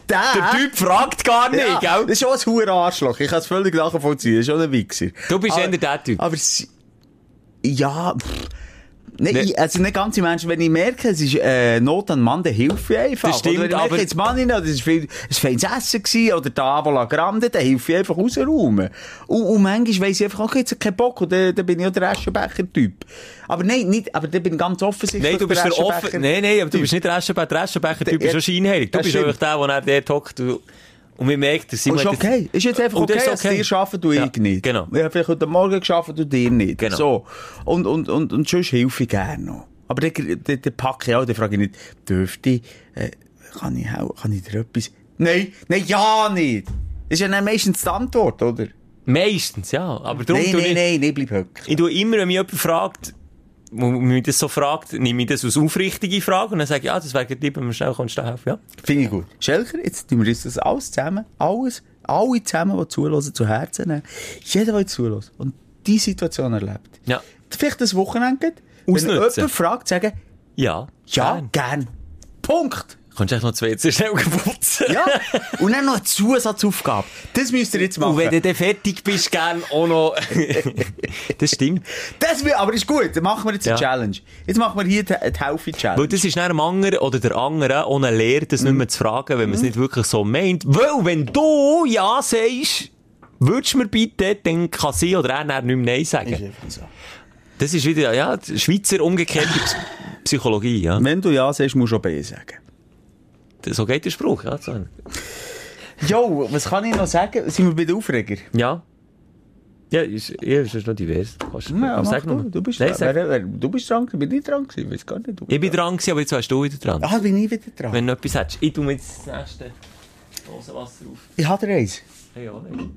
Der Typ fragt gar nicht, ja, gell? Das ist schon ein hoher Arschloch. Ich kann es völlig nachvollziehen. Das ist schon ein Wichser. Du bist aber, eher der Typ. Aber ja, pff. Nein, Ne- also nicht ganz im Ernst, wenn ich merke, es ist äh, Not an Mann, dann hilfe ich einfach. Das stimmt, oder wenn ich merke, jetzt Mann rein, oder es war feines Essen gewesen, oder Tavola Grande, dann hilfe ich einfach rausräumen. Und, und manchmal weiss ich einfach, okay, jetzt keinen Bock, und dann, dann bin ich auch der Aschenbecher-Typ. Aber nein, nicht, aber dann bin ich ganz offensichtlich Nein, du bist der Aschenbecher- offen. Nein, nein, aber du bist nicht der Aschenbecher. Der Aschenbecher-Typ Ja, ist schon scheinheilig. Du bist einfach der, der dir hockt und, man merkt, dass Und ist okay. Ist jetzt einfach okay, dass okay. dir arbeiten, du Ja, ich nicht. genau. Ich habe vielleicht heute Morgen geschafft, du dir nicht. Genau. So. Und, und, und, und sonst helfe ich gerne noch. Aber dann, dann, dann packe ich auch, dann frage ich nicht, dürfte ich, äh, kann ich auch, kann ich dir etwas, nein, nein, ja nicht. Das ist ja dann meistens die Antwort, oder? Meistens, ja. Aber darum Nein, nein, ich, nein, nein, bleib höcken. ich tue immer, wenn mich jemand fragt, wo mich das so fragt, nehme ich das als aufrichtige Frage und dann sage ich, ja, das wäre gut, wenn mir schnell kannst du helfen, ja. Finde ich gut. Schelker, jetzt tun wir uns das alles zusammen, alles, alle zusammen, die zuhören, zu Herzen nehmen. Jeder, der zuhört und die Situation erlebt. Ja. Vielleicht das Wochenende wenn jemand fragt, sagen, Ja. ja, gern. gern. Punkt. Kannst du eigentlich noch zwei WC schnell putzen? Ja. Und dann noch eine Zusatzaufgabe. Das müsst ihr jetzt machen. Und wenn du dann fertig bist, gern auch noch. das stimmt. das will, aber ist gut. Dann machen wir jetzt eine Ja. Challenge. Jetzt machen wir hier die, die Weil Hälfte-Challenge. das ist dem anderen oder der anderen ohne Lehre, das nicht mehr zu fragen, wenn man es nicht wirklich so meint. Weil, wenn du Ja sagst, würdest du mir bitte, dann kann sie oder er nicht mehr Nein Ist sagen. einfach so. Das ist wieder, ja, Schweizer umgekehrte Psy- Psychologie, ja. Wenn du Ja sagst, musst du auch B sagen. So geht der Spruch, ja. Jo, was kann ich noch sagen? Sind wir bei den Aufreger? Ja. Ja, ist, ja, ist noch divers. Kannst, Ja, sag du. Du bist, Nein, dran. wer, wer, du bist dran, bin ich dran gewesen? Ich weiß gar nicht. Du Ich bin dran. gewesen, aber jetzt warst du wieder dran. Ah, bin ich wieder dran. Wenn du etwas hättest. Ich tu mir jetzt das nächste Dosenwasser auf. Ich habe dir eins. Hey, auch nicht.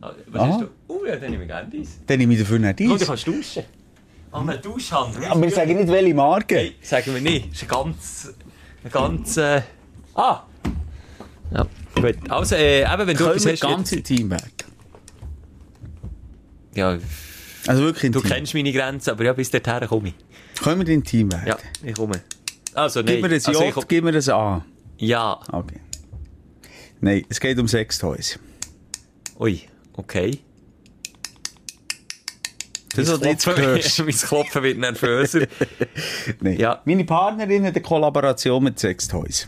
Ah, Was Aha. hast du? Oh, ja, dann nehme ich gerne dies. Dann nehme ich dafür nicht Oh, du eins. kannst duschen. An einer Duschhand. Aber wir sagen nicht, welche Marke. Hey, sagen wir nicht. Das ist ein ganz... Ein ganz... Äh... Ah! Ja, gut. Also, äh, eben, wenn du Können etwas wir hast... ganz im Team weg. Ja, Also wirklich im du Team. kennst meine Grenzen, aber ja, bis dorthin komme ich. Können wir im Team weg? Ja, ich komme. Also, nein. Gib mir ein also, J, gib mir ein A. Ja. Okay. Nein, es geht um Sextoys. Ui, okay. Das, du jetzt Klopfen- hörst. mein Klopfen wird nervöser. Nein. Ja. Meine Partnerin hat eine Kollaboration mit Sextoys.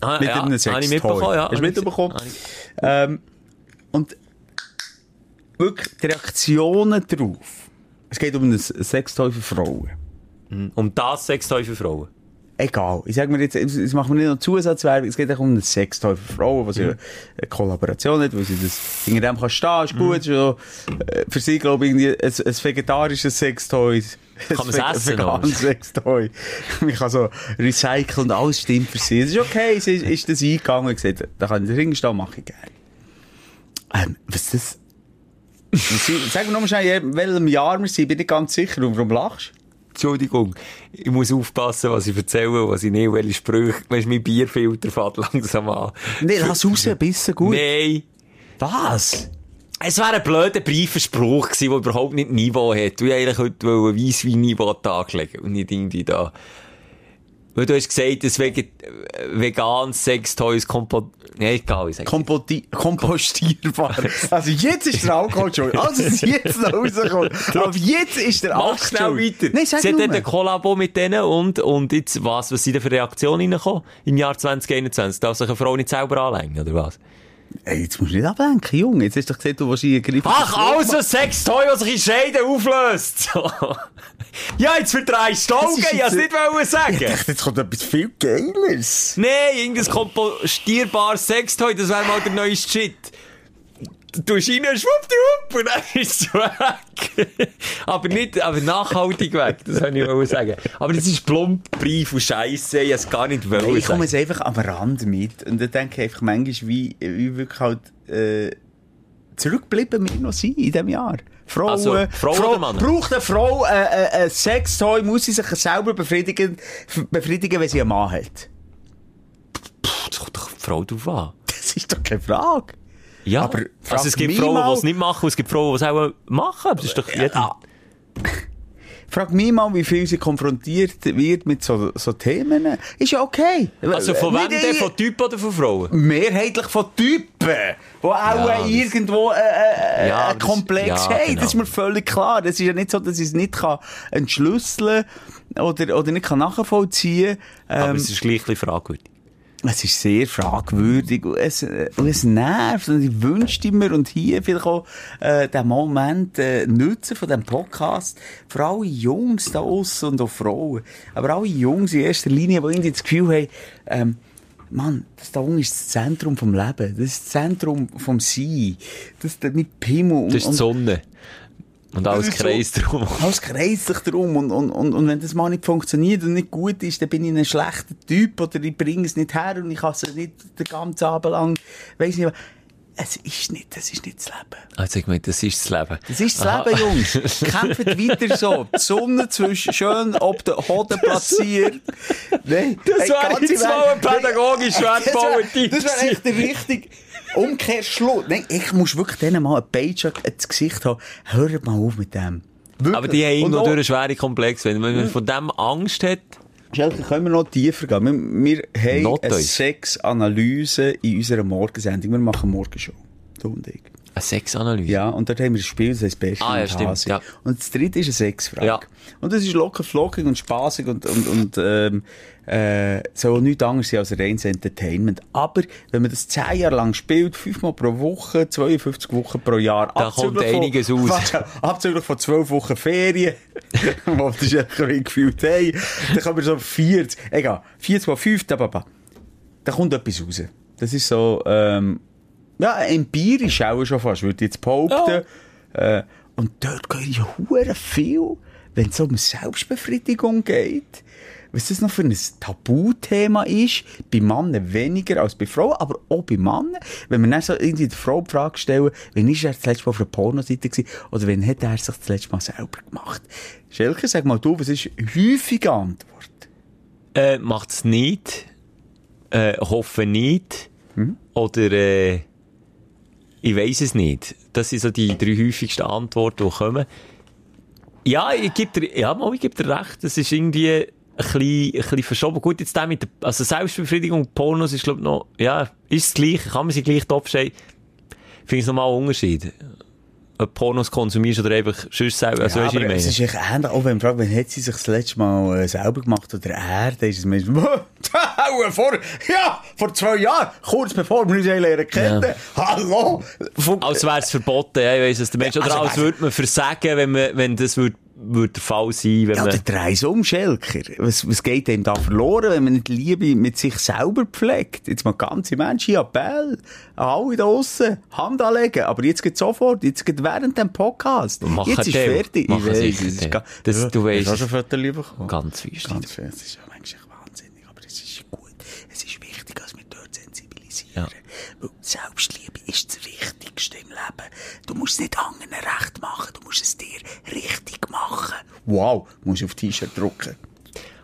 Ah, Mit ja, einem habe Sextoy. ich mitbekommen, ja. Hast du mitbekommen? Habe ich- Ähm, und wirklich die Reaktionen darauf. Es geht um ein Sextoy für Frauen. Um das Sextoy für Frauen. Egal. Ich sag mir jetzt, es macht mir nicht noch Zusatzwerbung, es geht auch um ein Sextoy für Frauen, was ja Mhm. eine Kollaboration hat, weil sie das hinter dem kann stehen, ist gut, ist so, äh, für sie, glaube ich, irgendwie ein, ein vegetarisches Sextoy. Kann man's Ein essen, oder? Sextoy. Man kann so recyceln und alles stimmt für sie. Es ist okay, sie ist, ist das eingegangen und gesagt, da kann ich drin stehen, mache ich gerne. Ähm, was das? Sag mir noch mal schnell, in welchem Jahr wir sind, bin ich ganz sicher. Und warum lachst du? Entschuldigung, ich muss aufpassen, was ich erzähle, was ich nicht, welche Sprüche. Weißt du, mein Bierfilter fährt langsam an. Nee, lass raus, ein bisschen gut. Nein. Was? Es wäre ein blöder briefer Spruch gewesen, der überhaupt nicht Niveau hat. Du eigentlich heute ein Weisswein-Niveau an den Tag legen und nicht irgendwie da. Weil du hast gesagt, das Veget veganes Sextoys kompo... Nee, egal, ich Kompoti kompostierbar. also jetzt ist der Alkohol schon. Also ist jetzt noch rausgekommen. Aber jetzt ist der Mach Alkohol. schnell weiter. Nein, sag Sie nur. dort ein Kollabo mit denen und, und jetzt, was, was sind denn für Reaktionen reingekommen im Jahr 2021? Darf sich eine Frau nicht selber anlängen, oder was? Ey, jetzt musst du nicht ablenken, Junge. Jetzt hast du doch gesagt, du hier greifen. Ach, also Sextoy, was sich in Scheiden auflöst! Ja, jetzt verdreist du Augen, ich hab's jetzt- nicht wollen sagen. Ich dachte, jetzt kommt etwas viel Geiles. Nee, irgendein kompostierbares Sextoy, das wäre mal der neueste Shit. Du rein, schwuppdiwupp, und dann ist es weg. aber nicht, aber nachhaltig weg, das wollte ich wollen sagen. Aber das ist plump, Brief und Scheisse, ich hab's gar nicht wollen Ich komme jetzt einfach am Rand mit. Und dann denke ich einfach manchmal, wie, wie wirklich halt, äh, zurückgeblieben wir noch sind in diesem Jahr. Frauen, Also, Frau oder Mann? Braucht eine Frau äh, äh, ein Sextoy, muss sie sich selber befriedigen, befriedigen, wenn sie einen Mann hat? Puh, das kommt doch die Frau drauf an. Das ist doch keine Frage. Ja, Aber also es gibt Frauen, die es nicht machen, es gibt Frauen, die es auch machen. Aber das ist doch jeder... Ja. Frag mich mal, wie viel sie konfrontiert wird mit so, so Themen. Ist ja okay. Also von wem denn? Von Typen oder von Frauen? Mehrheitlich von Typen, die auch Ja, äh, das- irgendwo äh, äh, Ja, einen das- Komplex ja, haben. genau. Das ist mir völlig klar. Das ist ja nicht so, dass ich es nicht kann entschlüsseln oder, oder nicht kann nachvollziehen Aber ähm, es ist gleich ein fragwürdig. Es ist sehr fragwürdig und es, und es nervt und ich wünschte mir und hier vielleicht auch äh, den Moment äh, nutzen von diesem Podcast für alle Jungs da aussen und auch Frauen, aber alle Jungs in erster Linie, die irgendwie das Gefühl haben, ähm, Mann, das da unten ist das Zentrum vom Leben. Das ist das Zentrum vom Sein. Das ist nicht Pimmel. Das ist die Sonne. Und alles Das ist so- kreist drum. Alles kreist sich darum. Und, und, und, und wenn das mal nicht funktioniert und nicht gut ist, dann bin ich ein schlechter Typ oder ich bringe es nicht her und ich kann es nicht den ganzen Abend lang, weiss nicht, es ist nicht, das ist nicht das Leben. Also ich meine, das ist das Leben. Das ist das Aha. Leben, Jungs. Kämpft weiter so. Die Sonne zwischen schön ob der Hoden platziert. Nein. Das ey, wäre ganz jetzt mal ein pädagogisch wertvoller Tipp Das wäre echt der richtige Umkehrschluss. Nein, ich muss wirklich denen mal ein Page ins Gesicht haben. Hört mal auf mit dem. Wirklich. Aber die haben irgendwo durch einen schweren Komplex. Wenn man von dem Angst hat, Schelke, können wir noch tiefer gehen? Wir, wir haben Not eine. Sexanalyse in unserer Morgensendung. Wir machen Morgenshow. Du und ich. Eine Sexanalyse. Ja, und dort haben wir ein Spiel, das heißt Beste Ah, ja, und Hase. ja. Und das dritte ist eine Sexfrage. Ja. Und das ist locker flockig und spaßig und, und, und ähm, äh, soll nichts anderes sein als reines Entertainment. Aber wenn man das zehn Jahre lang spielt, fünfmal pro Woche, 52 Wochen pro Jahr, Da kommt einiges von, raus. Abzüglich von zwölf Wochen Ferien, wo das ja ein gefühlt haben, dann kommen wir so auf 40, egal, 40 mal 5, da, da, da. da kommt etwas raus. Das ist so, ähm, ja, empirisch auch schon fast, würde ich jetzt behaupten. Äh, und dort gehen ja hure viel, wenn es um Selbstbefriedigung geht. Was das noch für ein Tabuthema ist, bei Männern weniger als bei Frauen, aber auch bei Männern. Wenn wir dann so irgendwie die Frau die Frage stellen, wann ist er das letzte Mal auf einer Pornoseite gewesen, oder wann hat er sich das letzte Mal selber gemacht? Schelke, sag mal du, was ist häufige Antwort? Äh, macht's nicht. Äh, hoffe nicht. Mhm. Oder, äh, ich weiß es nicht. Das sind so die drei häufigsten Antworten, die kommen. Ja, ich gebe dir, ja, mal, ich gebe dir recht. Das ist irgendwie ein bisschen, ein bisschen verschoben. Gut, jetzt der also Selbstbefriedigung Pornos ist, glaube ich, noch, ja, ist das gleiche. Kann man sie gleich topstellen. Finde ich nochmal einen Unterschied. Pornos konsumierst oder einfach sonst selber, also ja, weisst du, aber es ist echt ähnlich, auch wenn man fragt, wann hat sie sich das letzte Mal äh, selber gemacht oder er, dann ist es meistens, vor, ja, vor zwei Jahren, kurz bevor wir uns lernen kennen, hallo, Von- Als wäre es verboten, ja, ich weiss es, der Mensch. Oder Also als würde man versagen, wenn, man, wenn das würde, würde der Fall sein, wenn Ja, man... der Dreis um, Schelker. Was, was geht dem da verloren, wenn man nicht Liebe mit sich selber pflegt? Jetzt mal ganze Menschen, Appell. An alle da draussen, Hand anlegen. Aber jetzt geht sofort, jetzt geht während dem Podcast. Machen jetzt ist fertig. Machen weiss, sicher es ist Das- Ja, du weisst Hast du schon Fotos bekommen? Ganz wüst. Ganz viel. Es ist ja manchmal wahnsinnig, aber es ist gut. Es ist wichtig, dass wir dort sensibilisieren. Ja. Weil Selbstliebe ist das Wichtigste im Leben. Du musst es nicht anderen recht machen, du musst es dir richtig machen. Wow, musst du auf T-Shirt drucken.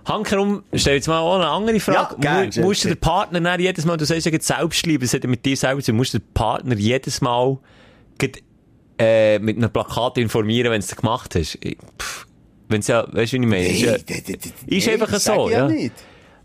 Hankerum, stell jetzt mal eine andere Frage. Ja, gern, Mu- musst du den Partner dann jedes Mal, du sagst ja Selbstliebe, das hat ja mit dir selber zu musst du den Partner jedes Mal äh, mit einem Plakat informieren, wenn du es gemacht hast? Pff, Wenn's ja, weißt du, wie ich meine? Ist, ja, d- ist nee, einfach so, ja. nicht.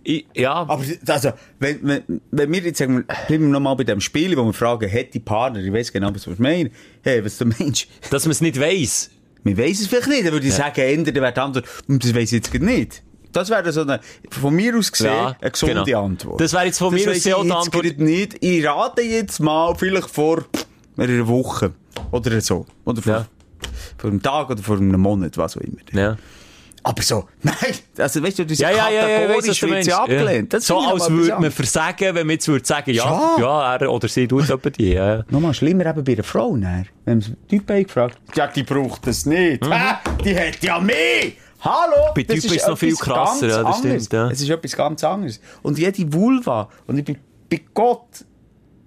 Ich, ja, Aber, also, wenn, wenn, wenn wir jetzt sagen, wir, bleiben wir nochmal bei dem Spiel, wo wir fragen, hat die Partner, ich weiss genau, was wir meinen. Hey, was du meinst? dass man es nicht weiss. Wir weiss es vielleicht nicht, dann würde ich sagen, ändern, dann wäre die Antwort, das weiss ich jetzt nicht. Das wäre so eine, von mir aus gesehen, Ja, eine gesunde genau. Antwort. Das wäre jetzt von mir aus gesehen die Antwort. nicht. Ich rate jetzt mal, vielleicht vor einer Woche. Oder so. Oder vor, Ja. vor einem Tag oder vor einem Monat, was auch immer. Ja. Aber so, nein, also weißt du, ist Ja, ja, ja, ja, wird meinst. sie abgelehnt. Ja. So als würde man versagen, wenn man jetzt würde sagen, ja, Ja. ja, er oder sie tut etwa die, ja. ja. Nochmal schlimmer eben bei einer Frau, ne? Wenn man Typen haben gefragt, ja, die braucht das nicht. Hä? Die hat ja mehr! Hallo! Mhm. Bei Das Typen ist es noch viel krasser, ja, das anderes. stimmt, ja. Es ist etwas ganz anderes. Und jede Vulva, und ich bin bei Gott,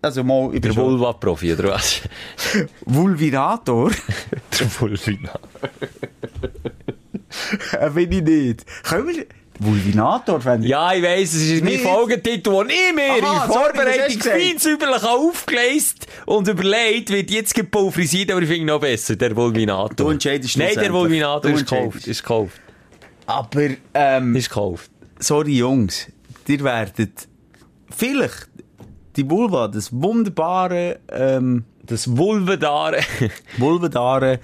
also mal, ich Der Vulva-Profi, oder was? Vulvinator, Der Vulvina. Bin ich nicht. Können wir, Vulvinator, wenn Ja, ich weiss, es ist mein. Folgetitel, den ich mir Aha, in Vorbereitung hast du gesagt? fein säuberlich aufgeleist und überlegt, wird jetzt gepulverisiert, aber ich finde noch besser, der Vulvinator. Du entscheidest Nein, der. Vulvinator ist gekauft, ist gekauft, Aber, ähm, ist gekauft. sorry Jungs, ihr werdet vielleicht die Vulva, das wunderbare, ähm, Das Vulvedare. vulvendare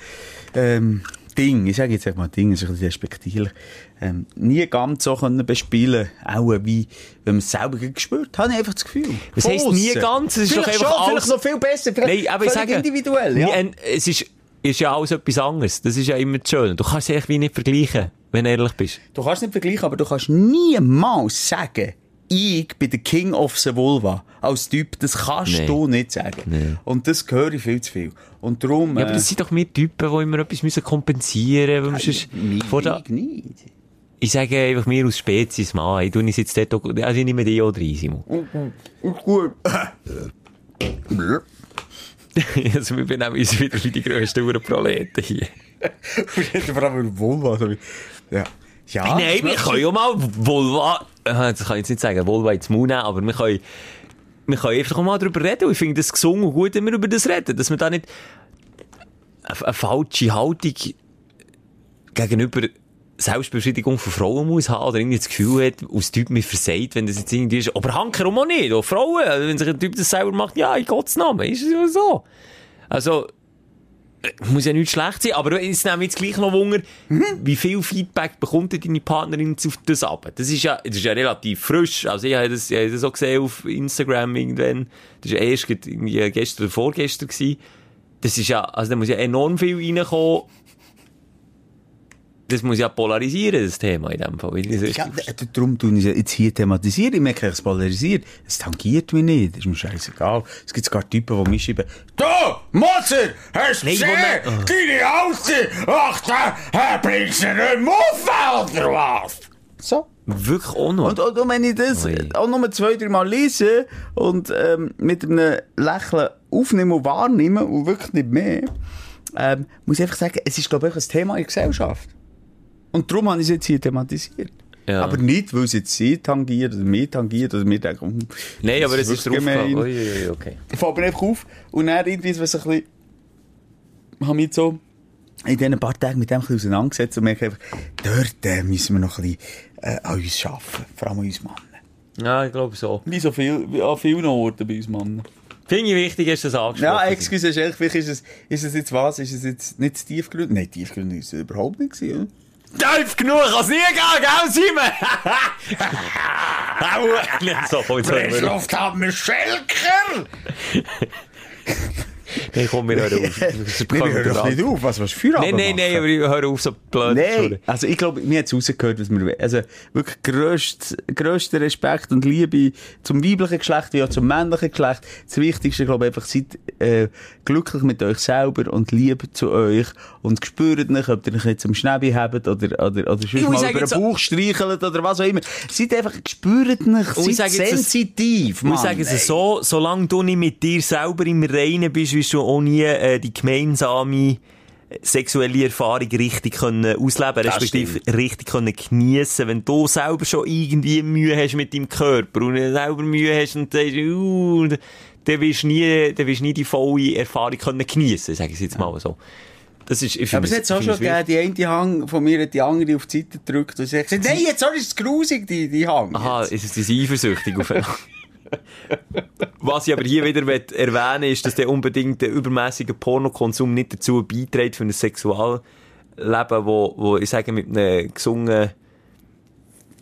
ähm, Ding, ich sage jetzt einfach mal Ding, das ist ein bisschen despektierlich, ähm, nie ganz so können bespielen, auch wie, wenn man es selber gespürt habe ich einfach das Gefühl. Was heisst nie ganz? Es ist vielleicht doch einfach schon, alles- vielleicht noch viel besser, vielleicht Nein, aber ich sage, individuell, ja. Nein, es ist, ist ja alles etwas anderes. Das ist ja immer das Schöne. Du kannst es eigentlich wie nicht vergleichen, wenn du ehrlich bist. Du kannst nicht vergleichen, aber du kannst niemals sagen, ich bin der King of the Vulva. Als Typ, das kannst Nee. du nicht sagen. Nee. Und das höre ich viel zu viel. Und darum, Ja, aber äh, das sind doch wir Typen, die immer etwas müssen kompensieren müssen. sonst- mich, vor der, ich nicht. ich sage einfach mir aus Spezies, Mann, ich tue uns jetzt dort, auch- also ich nehme dich auch rein, Simon. Gut. also wir benehmen uns wieder wie die grössten Urenproleten hier. Vor allem Vulva. so wie- Ja. Ja, Nein, wir können ja mal Vulva, äh, das kann ich jetzt nicht sagen, Mund nehmen, aber wir können, wir können einfach mal darüber reden. Und ich finde das gesungen und gut, wenn wir über das reden. Dass man da nicht eine, eine falsche Haltung gegenüber Selbstbefriedigung von Frauen muss haben oder irgendwie das Gefühl hat, aus Typ mir versagt, wenn das jetzt irgendwie ist. Aber Hankerum auch nicht. Auch Frauen, also wenn sich ein Typ das selber macht, ja, in Gottes Namen, ist es ja so. Also, muss ja nicht schlecht sein, aber es nimmt jetzt gleich noch Wunder, wie viel Feedback bekommt deine Partnerin auf das ab? Das ist ja, das ist ja relativ frisch. Also ich habe das, ich habe das auch gesehen auf Instagram irgendwann. Das war erst irgendwie gestern oder vorgestern gewesen. Das ist ja, also da muss ja enorm viel reinkommen. Das muss ja polarisieren, das Thema in dem Fall. das Ja, darum tun ich es jetzt hier thematisieren. Ich merke, es polarisiert. Es tangiert mich nicht. Ist mir scheißegal. Es gibt sogar Typen, die mir schreiben, Du, Motzer, hast du gesehen? Deine Alte, ach, da bringst du nicht mehr auf, oder was? So. Wirklich auch noch. Und, und, und wenn ich das Ui. auch nur zwei, drei Mal lese und ähm, mit einem Lächeln aufnehme und wahrnehme und wirklich nicht mehr, ähm, muss ich einfach sagen, es ist, glaube ich, ein Thema in der Gesellschaft. Und darum habe ich es jetzt hier thematisiert. Ja. Aber nicht, weil es jetzt sie tangiert oder mich tangiert oder mir denken, hm, Nein, aber es ist drauf. gemein. Ui, ui, okay. Ich mir einfach auf und dann irgendwie, was ein bisschen, habe mich so in diesen paar Tagen mit dem ein bisschen auseinandergesetzt und merke einfach, dort äh, müssen wir noch ein bisschen äh, an uns arbeiten, vor allem an uns Mann. Ja, ich glaube so. Wie so viel, wie an vielen Orten bei uns Mann. Finde ich wichtig, du das angesprochen. Ja, excuse, ist ist es, ist es jetzt was? Ist es jetzt nicht tiefgründig? Nein, tiefgründig ist es überhaupt nicht gewesen, nie gehen, gell, Simon? Au! Auf. haben Schelker! Nein, komm, wir hören auf. Nein, wir hören doch nicht auf. Was, was für Nein, nein, nein, aber ich höre auf, so blöd zu Nein, tun. also ich glaube, mir hat es rausgehört, was wir. Also wirklich grösst, grösster Respekt und Liebe zum weiblichen Geschlecht wie auch zum männlichen Geschlecht. Das Wichtigste, glaube ich, einfach, seid äh, glücklich mit euch selber und Liebe zu euch und spürt nicht, ob ihr euch jetzt am Schnäbi habt oder, oder, oder sonst Ich mal über den Bauch streichelt oder was auch immer. Seid einfach, spürt nicht, Und ich seid sensitiv, Ich Mann. sage es so, solange du nicht mit dir selber im Reinen bist, du auch nie äh, die gemeinsame äh, sexuelle Erfahrung richtig können ausleben, respektive richtig können geniessen. Wenn du selber schon irgendwie Mühe hast mit deinem Körper und selber Mühe hast und denkst, uh, dann wirst du nie, dann wirst du nie die volle Erfahrung können geniessen, sage ich jetzt mal so. Das ist, ich Aber es hat auch schon gegeben, die eine Hang von mir hat die andere auf die Seite gedrückt und sie hat gesagt, nein, jetzt ist es grusig, die, die Hang. Aha, jetzt. ist es eifersüchtig auf Was ich aber hier wieder erwähnen ist, dass der unbedingt der übermäßige Pornokonsum nicht dazu beiträgt für ein Sexualleben, wo, wo ich sage, mit einem gesungen,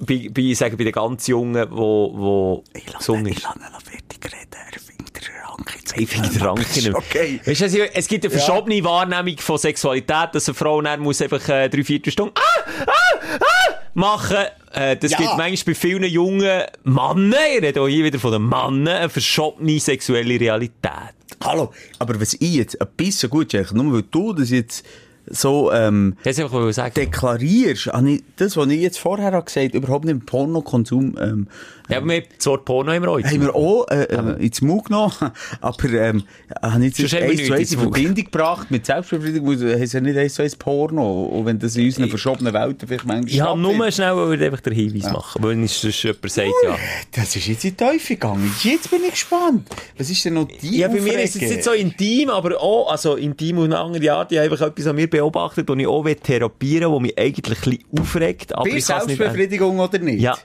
bei, bei, ich sage, bei den ganz Jungen, wo, wo gesungen ist. lasse ihn fertig reden, er findet den Rang jetzt. Ich finde den Ranken nicht. Okay. Weißt also, es gibt eine verschobene Wahrnehmung von Sexualität, dass eine Frau dann muss einfach äh, drei Viertelstunden ah, ah, ah, machen. Äh, das Ja. gibt manchmal bei vielen jungen Männern, ich rede auch hier wieder von den Männern, eine verschobene sexuelle Realität. Hallo, aber was ich jetzt ein bisschen gut schätze, nur weil du das jetzt so ähm, deklarierst, habe ich das, was ich jetzt vorher habe gesagt überhaupt nicht im Pornokonsum ähm, Ja, aber wir haben das Wort Porno im Reut. haben wir auch äh, äh, ins Mund genommen, aber ähm, habe ich jetzt eins zu eins in. Verbindung gebracht mit Selbstbefriedigung, ist ja nicht eins zu eins Porno, und wenn das in unseren verschobenen Welten vielleicht manchmal Ich habe nur schnell wollte einfach den Hinweis machen, weil sonst jemand sagt, ja. Das ist jetzt in die Teufel gegangen. Jetzt bin ich gespannt. Was ist denn noch die Ja, bei mir ist es nicht so intim, aber auch, also intim auf eine andere Art. Ich habe einfach etwas an mir beobachtet, das ich auch therapieren will, das mich eigentlich ein bisschen aufregt. Aber Bist es nicht... Selbstbefriedigung oder nicht? Ja.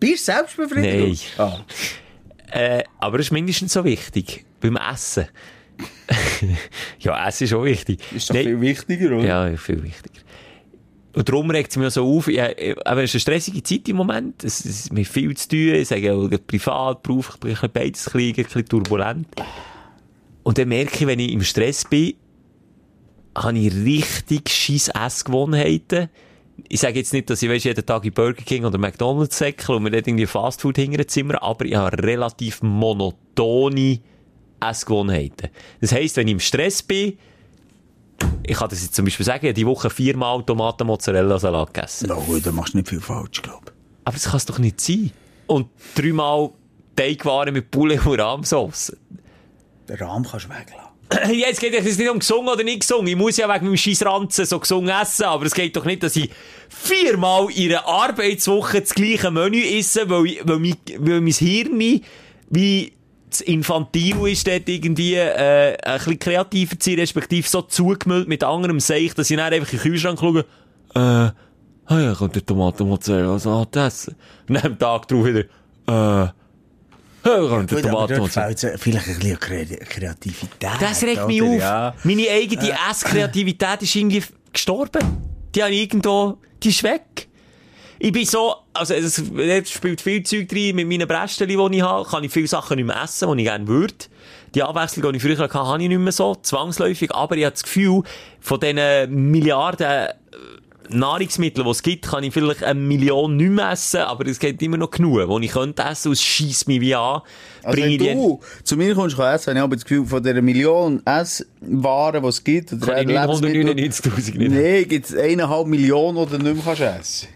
Bist du Selbstbefriedigung? Nein. Ah. Äh, aber es ist mindestens so wichtig. Beim Essen. ja, Essen ist auch wichtig. Ist doch Nein. viel wichtiger, oder? Ja, viel wichtiger. Und darum regt es mich so auf. Ja, aber es ist eine stressige Zeit im Moment. Es es ist mir viel zu tun. Ich sage auch, privat, beruflich bin ich ein bisschen beides ein bisschen turbulent. Und dann merke ich, wenn ich im Stress bin, habe ich richtig scheiß Essgewohnheiten. ich sage jetzt nicht, dass ich weiss, jeden Tag in Burger King oder McDonalds säckle und mir dort irgendwie Fastfood hinterzimmern, aber ich habe relativ monotone Essgewohnheiten. Das heisst, wenn ich im Stress bin, ich kann das jetzt zum Beispiel sagen, ich habe die Woche viermal Tomaten-Mozzarella-Salat gegessen. Na gut, dann machst du nicht viel falsch, glaube Aber das kann es doch nicht sein. Und dreimal Teigwaren mit Poulet und Rahmsauce. ich. Den Rahmen kannst du weglassen. Jetzt geht es nicht um gesungen oder nicht gesungen. Ich muss ja wegen meinem scheiß Ranzen so gesungen essen, aber es geht doch nicht, dass ich viermal in einer Arbeitswoche das gleiche Menü esse, weil, ich, weil, mein, weil mein Hirn wie das Infantil ist dort irgendwie äh, ein bisschen kreativer zu sein, respektive so zugemüllt mit anderem Seich, dass ich dann einfach in den Kühlschrank schaue, äh, ah ja, kommt der Tomatenmozzarella Salat essen. Und dann am Tag drauf wieder, äh, ja, kommt der Tomatenmozzarella. fehlt es vielleicht ein bisschen Kre- Kreativität. Das regt mich auf. Ja. Meine eigene Esskreativität ist irgendwie gestorben. Die habe ich irgendwo, die ist weg. Ich bin so, also es, es spielt viel Zeug drin mit meinen Bresten, die ich habe, kann ich viele Sachen nicht mehr essen, die ich gerne würde. Die Abwechslung, die ich früher hatte, habe ich nicht mehr so, zwangsläufig, aber ich habe das Gefühl, von diesen Milliarden Nahrungsmitteln, die es gibt, kann ich vielleicht eine Million nicht mehr essen, aber es gibt immer noch genug, die ich könnte essen und es scheisst mich wie an. Also wenn du zu mir kommst, kann essen, habe ich aber das Gefühl, von dieser Million Esswaren, die es gibt, oder kann ich Lebensmittel- 999'000 nicht. Nee, gibt es eineinhalb Millionen, die du nicht mehr kannst essen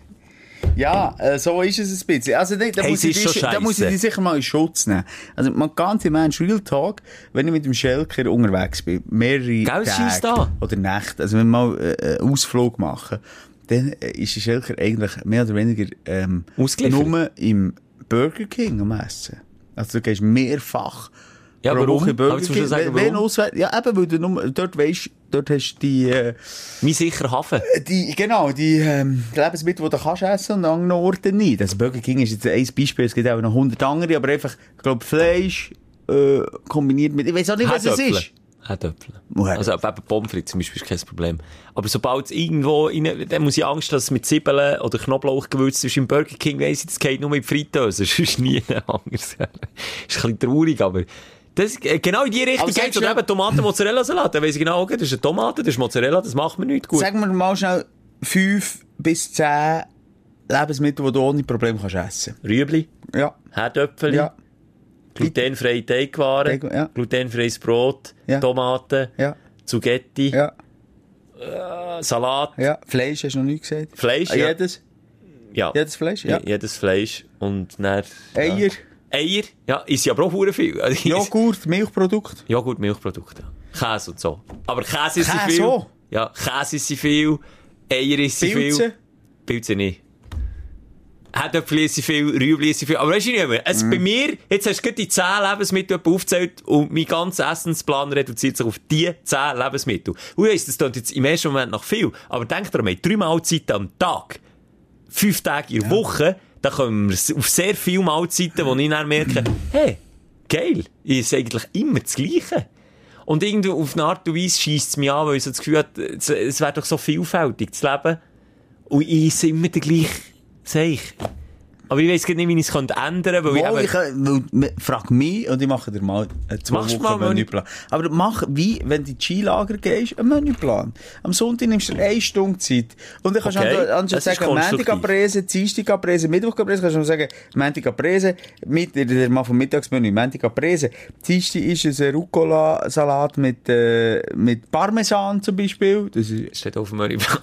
Ja, äh, so ist es ein bisschen. Also, da, da, Hey, muss ich dich, da muss ich dich sicher mal in Schutz nehmen. Also, man ganze Mensch, Real Talk, wenn ich mit dem Schelker unterwegs bin, mehrere Gell, Tage oder Nächte, also wenn wir mal äh, einen Ausflug machen, dann äh, ist der Schelker eigentlich mehr oder weniger ähm, nur im Burger King am Essen. Also, du gehst mehrfach Ja, pro warum? Woche Burger King. sagen, wenn warum? auswärts- ja, eben, weil du nur, dort weisst, dort hast du die, äh, Mein sicherer Hafen. die, genau, die, ähm, Lebensmittel, die du kannst essen und an anderen Orten nicht. Also Burger King ist jetzt ein Beispiel, es gibt auch noch hundert andere, aber einfach, ich glaube, Fleisch, äh, kombiniert mit, ich weiß auch nicht, was es ist. Oh, Also eben Pommes frites zum Beispiel ist kein Problem. Aber sobald es irgendwo rein, dann muss ich Angst, dass es mit Zwiebeln oder Knoblauch gewürzt ist. Im Burger King weiss ich, das geht nur mit Fritteuse. Sonst nie anders. ist ein bisschen traurig, aber das, äh, genau in die Richtung Aber geht es. du- eben Tomaten-Mozzarella-Salat. Dann weiss ich genau, okay, das ist eine Tomate, das ist Mozzarella, das macht mir nicht gut. Sagen wir mal schnell, fünf bis zehn Lebensmittel, die du ohne Problem kannst essen. Rüebli, Ja. Herdöpfel, Ja. glutenfreie Teigwaren, Teig- ja. glutenfreies Brot, Ja. Tomaten, Ja. Zugetti, Ja. Salat, Ja. Fleisch hast du noch nie gesagt. Fleisch, Ah, ja. Jedes? ja. Jedes Fleisch? Ja. Jedes Fleisch und dann... Eier? Ja. Eier, ja, ist ja aber auch verdammt viel. Joghurt, Milchprodukt? Joghurt, Milchprodukte. Käse und so. Aber Käse ist viel. auch? Ja, Käse ist viel. Eier ist viel. Pilze? Nicht. Herdöpfel ist viel, Rüebli ist viel. Aber weißt du nicht mehr, es, bei mir, jetzt hast du gerade die 10 Lebensmittel aufgezählt und mein ganzer Essensplan reduziert sich auf die 10 Lebensmittel. Und weiss, das klingt jetzt im ersten Moment noch viel, aber denk daran, wir haben drei Mahlzeiten am Tag, fünf Tage in der Woche, da kommen wir auf sehr viele Mahlzeiten, wo ich dann merke, hey, geil, ist eigentlich immer das Gleiche. Und irgendwie auf eine Art und Weise scheisst es mich an, weil ich so das Gefühl habe, es, wäre doch so vielfältig, das Leben. Und ich esse immer den gleichen Seich. Aber ich gar nicht, wie ich es könnte ändern könnte, weil ich ich, eben... äh, weil- frag mich und ich mache dir mal einen zwei Machst Wochen mal Menüplan. Aber mach, wie, wenn du in die Skilager gehst, einen Menüplan. Am Sonntag nimmst du eine Stunde Zeit. Und dann kannst Okay, du anstatt sagen, Montag abresen, Dienstag abresen, Mittwoch abresen, kannst du sagen, Montag abresen, mit, der mal vom Mittagsmenü, Montag abresen. Dienstag ist ein Rucola-Salat mit, äh, mit Parmesan zum Beispiel. Das ist, steht auf dem Menüplan.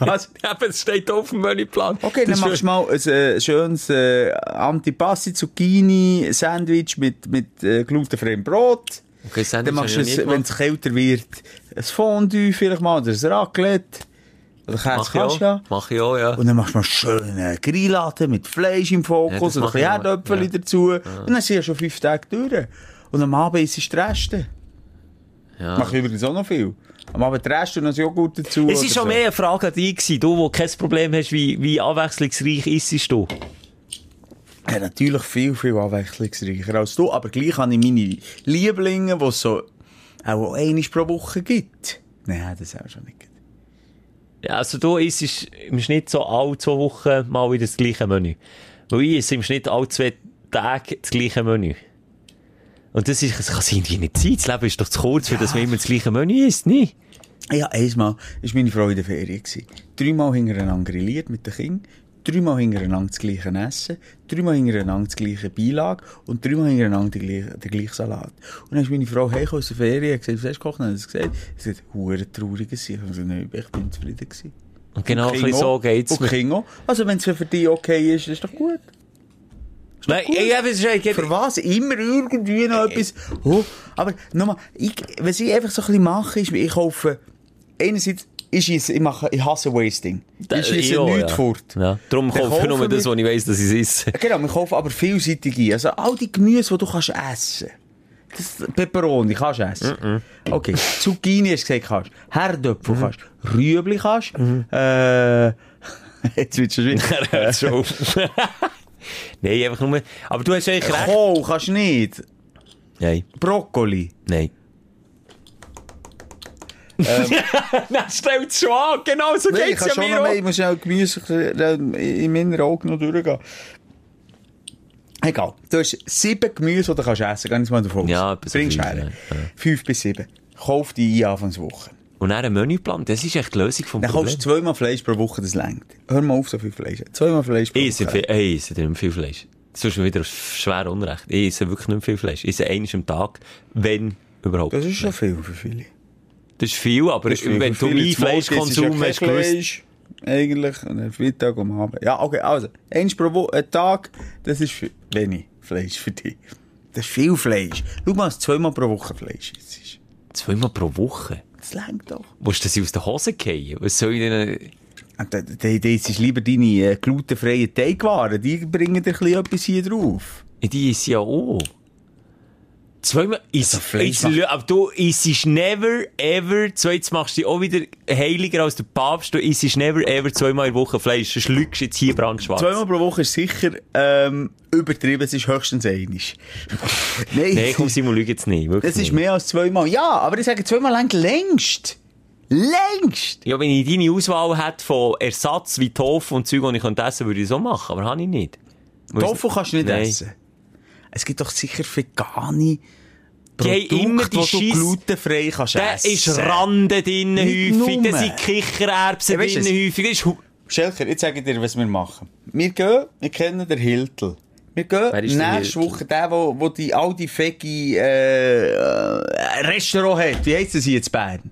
Was? Eben, es steht auf dem Menüplan. Okay, dann machst du mal ein äh, schönes äh, Antipasti Zucchini Sandwich mit, mit äh, glutenfreiem Brot. Okay, Sandwich Dann machst du, es, wenn es kälter wird, ein Fondue vielleicht mal oder ein Raclette. Oder Mach ich auch. ja. Mach ich auch, ja. Und dann machst du mal schön einen Grilladen mit Fleisch im Ja, Fokus das und ein. Erdöpfel Ja. dazu. Und dann sind ja schon fünf Tage durch. Und am Abend ist es die Reste. ja. Mach ich übrigens auch noch viel. Am Abend die Reste und noch Joghurt dazu. Es ist schon so. mehr eine Frage an dich gewesen, du, wo kein Problem hast, wie, wie abwechslungsreich isst du. Ja, natürlich viel, viel abwechslungsreicher als du, aber gleich habe ich meine Lieblinge, die es so auch einmal pro Woche gibt. Nein, das auch schon nicht. Ja, also du isst im Schnitt so alle zwei Wochen mal wieder das gleiche Menü. Weil ich esse im Schnitt alle zwei Tage das gleiche Menü. Und das, ist, das kann irgendwie nicht sein. Das Leben ist doch zu kurz, für dass man immer das gleiche Menü isst, nicht? Ja, einmal war meine Frau in der Ferien. Dreimal hintereinander grilliert mit den Kindern, dreimal hintereinander das gleiche Essen, dreimal hintereinander das gleiche Beilage und dreimal hintereinander den gleichen, Salat. Und dann ist meine Frau heimgekommen aus der Ferien und gesagt, was hast du gekocht? Und dann hat sie gesagt, es hat hure traurig gewesen. Ich nein, ich bin zufrieden gewesen. Und genau bisschen so geht's Und. Kingo. Also wenn es für dich okay ist, ist doch gut. Nein, ich, ich, Für was? Immer irgendwie noch etwas. Oh, aber nochmal, ich, was ich einfach so ein bisschen mache, ist, ich kaufe, einerseits, ich, schiesse, ich, mache, ich hasse Wasting. Ich schiesse ja, nichts ja. fort. Ja. Darum kaufe ich nur das, was ich weiss, dass ich es esse. Genau, wir kaufen aber vielseitig ein. Also all die Gemüse, die du kannst essen das Peperoni kannst du essen. Okay, Zucchini hast du gesagt, kannst. Herdöpfel kannst. Rüebli kannst. Äh, jetzt wird es schon wieder. Hört schon auf. Nein, einfach nur... Aber du hast eigentlich recht. Kohl kannst du nicht. Nein, Brokkoli. nein. Nein, stellt schon an. Genau so Nein, ich geht's kann ja schon mir noch auch. mehr, ich muss schnell Gemüse äh, in meinen Augen noch durchgehen. Egal. Du hast sieben Gemüse, die du kannst essen kannst. Ganz mal davon aus. Ja, etwa so Bringst fünf, her. ja, ja. Fünf bis sieben. Kauf die ein Anfangswoche. Und dann ein Menüplan, das ist echt die Lösung vom Dann Problem. kaufst du zweimal Fleisch pro Woche, das längt. Hör mal auf, so viel Fleisch. Zweimal Fleisch pro Ich Woche. viel, ich esse nicht mehr viel Fleisch. Das ist mir wieder schwer unrecht. Ich esse wirklich nicht mehr viel Fleisch. Ich esse eines am Tag, wenn überhaupt. Das ist schon viel für viele. Das ist viel, aber ist viel wenn du meinen Fleischkonsum hast Fleisch, Eigentlich. Und dann Mittag am Abend. Ja, okay, also. Eins pro Woche, ein Tag, das ist wenig Fleisch für dich. Das ist viel Fleisch. Schau mal, was zweimal pro Woche Fleisch ist. zweimal pro Woche. Das längt doch. Willst du das aus der Hose fallen? Was soll ich denn... Da- da- Das ist lieber deine äh, glutenfreien Teigwaren. Die bringen dir ein bisschen etwas hier drauf. Die ist ja auch. Zweimal ist, Also macht- aber du isst never ever, zweitens machst du dich auch wieder heiliger als der Papst, du isst never ever zweimal in der Woche Fleisch, sonst lügst jetzt hier brandschwarz. Zweimal pro Woche ist sicher ähm, übertrieben. Es ist höchstens einig. Nein, Nein, komm Simon, lüg jetzt nicht. Wirklich das ist mehr als zweimal. Ja, aber ich sage zweimal lang längst. Längst. Ja, wenn ich deine Auswahl hätte von Ersatz wie Tofu und Zeug, die ich könnte essen würde ich so machen, aber habe ich nicht. Tofu kannst du nicht Nein. essen. Es gibt doch sicher vegane Die haben Produkte, immer die die du Scheiss- glutenfrei kannst Da essen. ist Rande drin Nicht häufig, da sind Kichererbsen Ja, drin häufig. Schelker, jetzt sage ich dir, was wir machen. Wir gehen, wir kennen den Hiltel. Wir gehen Wer ist der nächste? Woche, der, wo, wo die alte Fegi äh, äh, Restaurant hat. Wie heisst das hier in Bern?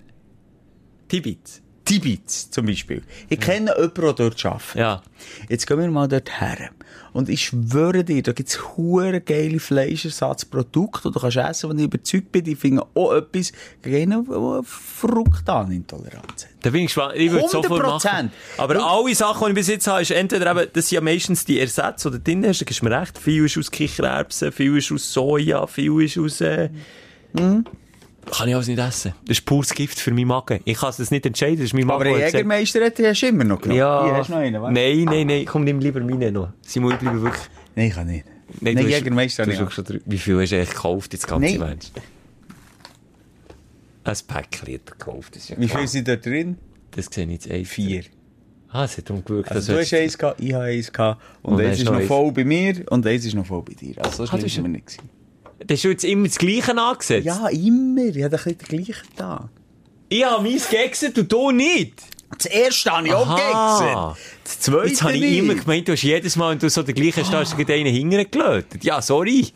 Tibit. Tibitz zum Beispiel. Ich kenne jemanden, der dort arbeitet. Ja. Jetzt gehen wir mal dort her. Und ich schwöre dir, da gibt's hure geile Fleischersatzprodukte, die du kannst essen, und ich überzeugt bin, die finden auch etwas gegen eine Fruktanintoleranz hat. Da bin ich gespannt. Ich würde es sofort 100%. machen. Aber Ich- alle Sachen, die ich bis jetzt habe, ist entweder eben, das sind ja meistens die Ersätze, die drin hast, da gibst du mir recht. Viel ist aus Kichererbsen, viel ist aus Soja, viel ist aus, äh, Mhm. Kann ich alles nicht essen. Das ist pures Gift für meinen Magen. Ich kann es das nicht entscheiden, das ist mein Aber Magen. einen der hat gesagt- Jägermeister hat- hast du immer noch genommen. Ja. Hier hast du noch einen, wa? Nein, nein, nein, komm, nimm lieber meine noch. Simon, ich bleibe wirklich... Nein, ich kann nicht. Nein, Nein, du hast- Jägermeister hast ich wirklich schon Wie viel hast du eigentlich gekauft, jetzt ganze Nein. Mensch? Ein Päckchen hat er gekauft, das ist ja Wie viel sind dort drin? Das sehe ich jetzt ein. Vier. Ah, es hat darum gewirkt, Also du hast eins gehabt, ich habe eins gehabt. Und, Und eins ist noch eins. voll bei mir und eins ist noch voll bei dir. Also so Ah, hast- war nicht. Das hast du jetzt immer das Gleiche angesetzt? Ja, immer. Ich habe den gleichen Tag. Ich habe meins gegessen, du du nicht. Das erste habe ich auch Aha. gegessen. Das zweite Jetzt habe ich nicht. immer gemeint, du hast jedes Mal, wenn du so den gleichen du gleich einen hingelötet. Ja, sorry.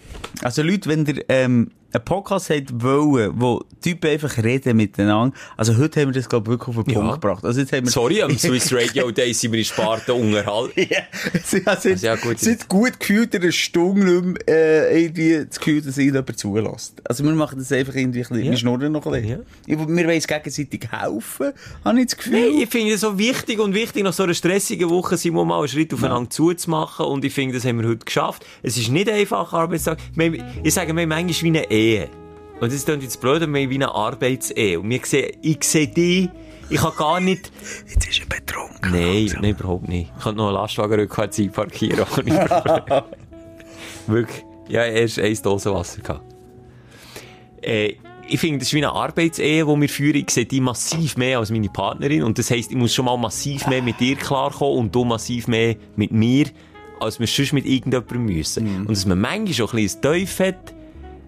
Also Leute, wenn ihr ähm, einen Podcast habt wollen, wo Typen einfach reden miteinander, also heute haben wir das glaube ich wirklich auf den Ja. Punkt gebracht. Also jetzt haben wir Sorry, am Swiss Radio Day sind wir in Sparta unterhalten. Ja, sie hat Also ja, gut. seit gut gefühlt eine Stunde nicht mehr, äh, irgendwie das Gefühl, dass ihnen jemand zulässt. Also wir machen das einfach irgendwie, ein bisschen, Ja. wir schnurren noch ein bisschen. Ich, wir wollen gegenseitig helfen, habe ich das Gefühl. Nein, ich finde es so wichtig und wichtig, nach so einer stressigen Woche sind wir mal einen Schritt aufeinander zuzumachen und ich finde, das haben wir heute geschafft. Es ist nicht einfach, Arbeitstag. Ich sage, wir haben manchmal wie eine Ehe. Und das klingt jetzt blöd, aber wir haben wie eine Arbeitsehe. Und wir sehen, ich sehe dich, ich kann gar nicht... Jetzt ist er betrunken. Nein, nein, überhaupt nicht. Ich kann noch einen Lastwagen rückwärts einparkieren. ohne Probleme. Wirklich. Ja, erst eine Dose Wasser gehabt. Äh, ich finde, das ist wie eine Arbeitsehe, die wir führen. Ich sehe die massiv mehr als meine Partnerin. Und das heisst, ich muss schon mal massiv mehr mit dir klarkommen und du massiv mehr mit mir, als wir sonst mit irgendjemandem müssen. Und dass man manchmal schon ein bisschen ein Teuf hat,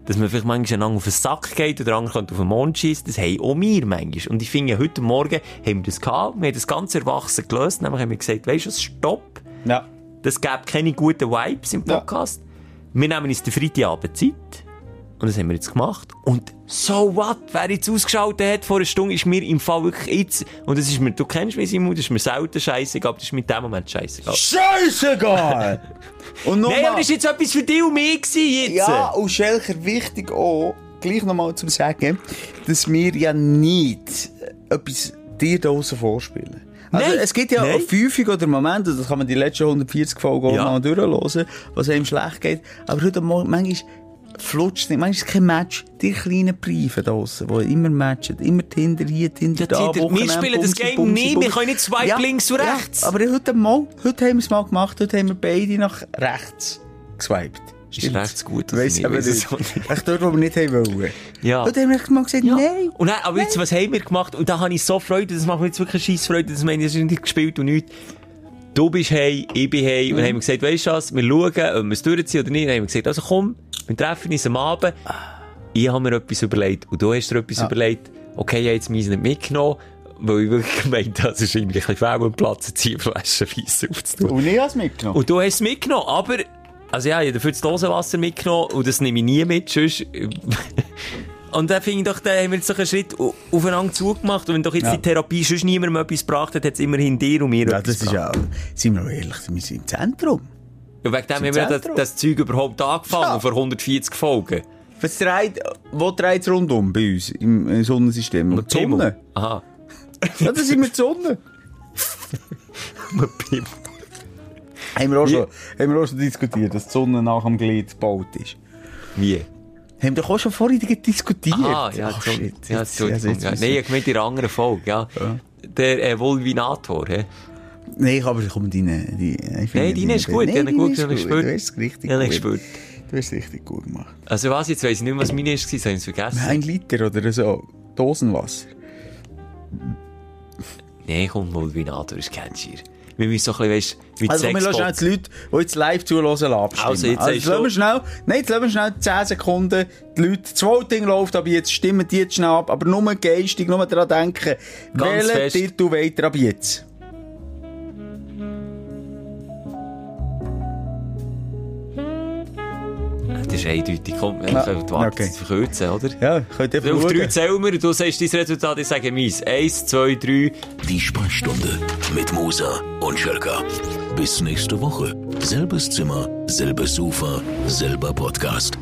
dass man vielleicht manchmal einander auf den Sack geht oder der andere auf den Mond schießt, das haben auch wir manchmal. Und ich finde, heute Morgen haben wir das gehabt, wir haben das ganz erwachsen gelöst, nämlich haben wir gesagt, weisst du was, stopp, Ja. das gäbe keine guten Vibes im Ja. Podcast. Wir nehmen uns den Freitagabend Zeit. Und das haben wir jetzt gemacht. Und so what? Wer jetzt ausgeschaltet hat vor einer Stunde, ist mir im Fall wirklich jetzt, und das ist mir, du kennst mich, Simon, das ist mir selten scheißegal, aber das ist mir in dem Moment scheißegal. Scheißegal! Und Nein, aber nochmal. das ist jetzt etwas für dich und mich gewesen, jetzt. Ja, und Schelker, wichtig auch, gleich nochmal zu sagen, dass wir ja nicht etwas dir da draussen vorspielen. Also, Nein, es gibt ja nein. Häufig oder Momente, das kann man die letzten 140 Folgen auch Ja. mal durchhören, was einem schlecht geht. Aber heute manchmal flutscht nicht. Ist es kein Match. Die kleinen Briefe da draussen, die immer matchen, immer Tinder hier, Tinder Ja, da. Tinder- wir spielen das Bumsi, Game Bumsi, nie. Wir Bumsi. können nicht swipe links und rechts. Ja, aber heute mal, heute haben wir es mal gemacht, heute haben wir beide nach rechts geswiped. Ist rechts gut, Weiss ich weiss nicht. es nicht. Echt dort, wo wir nicht haben wollen. Ja. Heute haben wir mal gesagt, Ja. nein. Und dann, aber jetzt, was haben wir gemacht? Und da habe ich so Freude, das macht mir jetzt wirklich scheisse Freude, das meine ich, ist nicht gespielt und nichts. Du bist hey, ich bin hey, und dann haben wir gesagt, weisst du was, wir schauen, ob wir es durchziehen oder nicht. Dann haben wir gesagt, also komm, wir treffen uns am Abend. Ich habe mir etwas überlegt und du hast dir etwas überlegt. Okay, ich habe jetzt meins nicht mitgenommen, weil ich wirklich gemeint habe, es ist irgendwie ein bisschen fehl am Platz, eine Ziehflasche weiss aufzutun. Und ich habe es mitgenommen. Und du hast es mitgenommen, aber, also ja, ich habe dafür das Dosenwasser mitgenommen und das nehme ich nie mit, sonst, und dann finde ich doch, da haben wir jetzt doch einen Schritt au- aufeinander zugemacht und wenn doch jetzt Ja. die Therapie sonst niemandem etwas gebracht hat, hat es immerhin dir und mir Ja, das ist ja, sind wir ehrlich, wir sind im Zentrum. Und wegen dem haben wir ja das, das Zeug überhaupt angefangen, Ja. vor 140 Folgen. Was dreht, wo dreht es rundum bei uns im Sonnensystem? Um die Sonne. Aha. Ja, das sind wir die Sonne. Pimmel. Haben wir, auch schon, haben wir auch schon diskutiert, dass die Sonne nach dem Glied gebaut ist. Wie? Haben wir doch auch schon vorhin diskutiert. Ah, ja, so, shit. ja, Jetzt- Entschuldigung. also jetzt ja, wissen Nein, wir- ich gemeint in einer anderen Folge, ja. Der äh, Vulvinator, hä? Nein, aber komm, deine, die, ich Nein, deine ist gut, die habe ich gut ist gespürt. Du hast es richtig Ja, gut. ich. Du hast es richtig gut gemacht. Also was, jetzt weiss ich nicht mehr, was meine war, soll ich es vergessen? Ein Liter oder so, Dosenwasser. Nein, komm, Vulvinator, das kennst du. Wir müssen so ein bisschen, weißt wie Also komm, wir lassen schnell die Leute, die jetzt live zuhören, abstimmen. Also, jetzt sagst lassen wir schnell, nein, jetzt lassen wir schnell 10 Sekunden, die Leute, das Voting läuft ab jetzt, stimmen die jetzt schnell ab, aber nur geistig, nur daran denken, Ganz welchen fest. Titel ihr ab jetzt? Das ist eindeutig, komm, wir Ja, können die Warte okay. verkürzen, oder? Ja, könnt ihr Auf drei zählen wir du sagst dein Resultat, ich sage meins. Eins, zwei, drei. Die Sprechstunde mit Musa und Schelka. Bis nächste Woche. Selbes Zimmer, selbes Sofa, selber Podcast.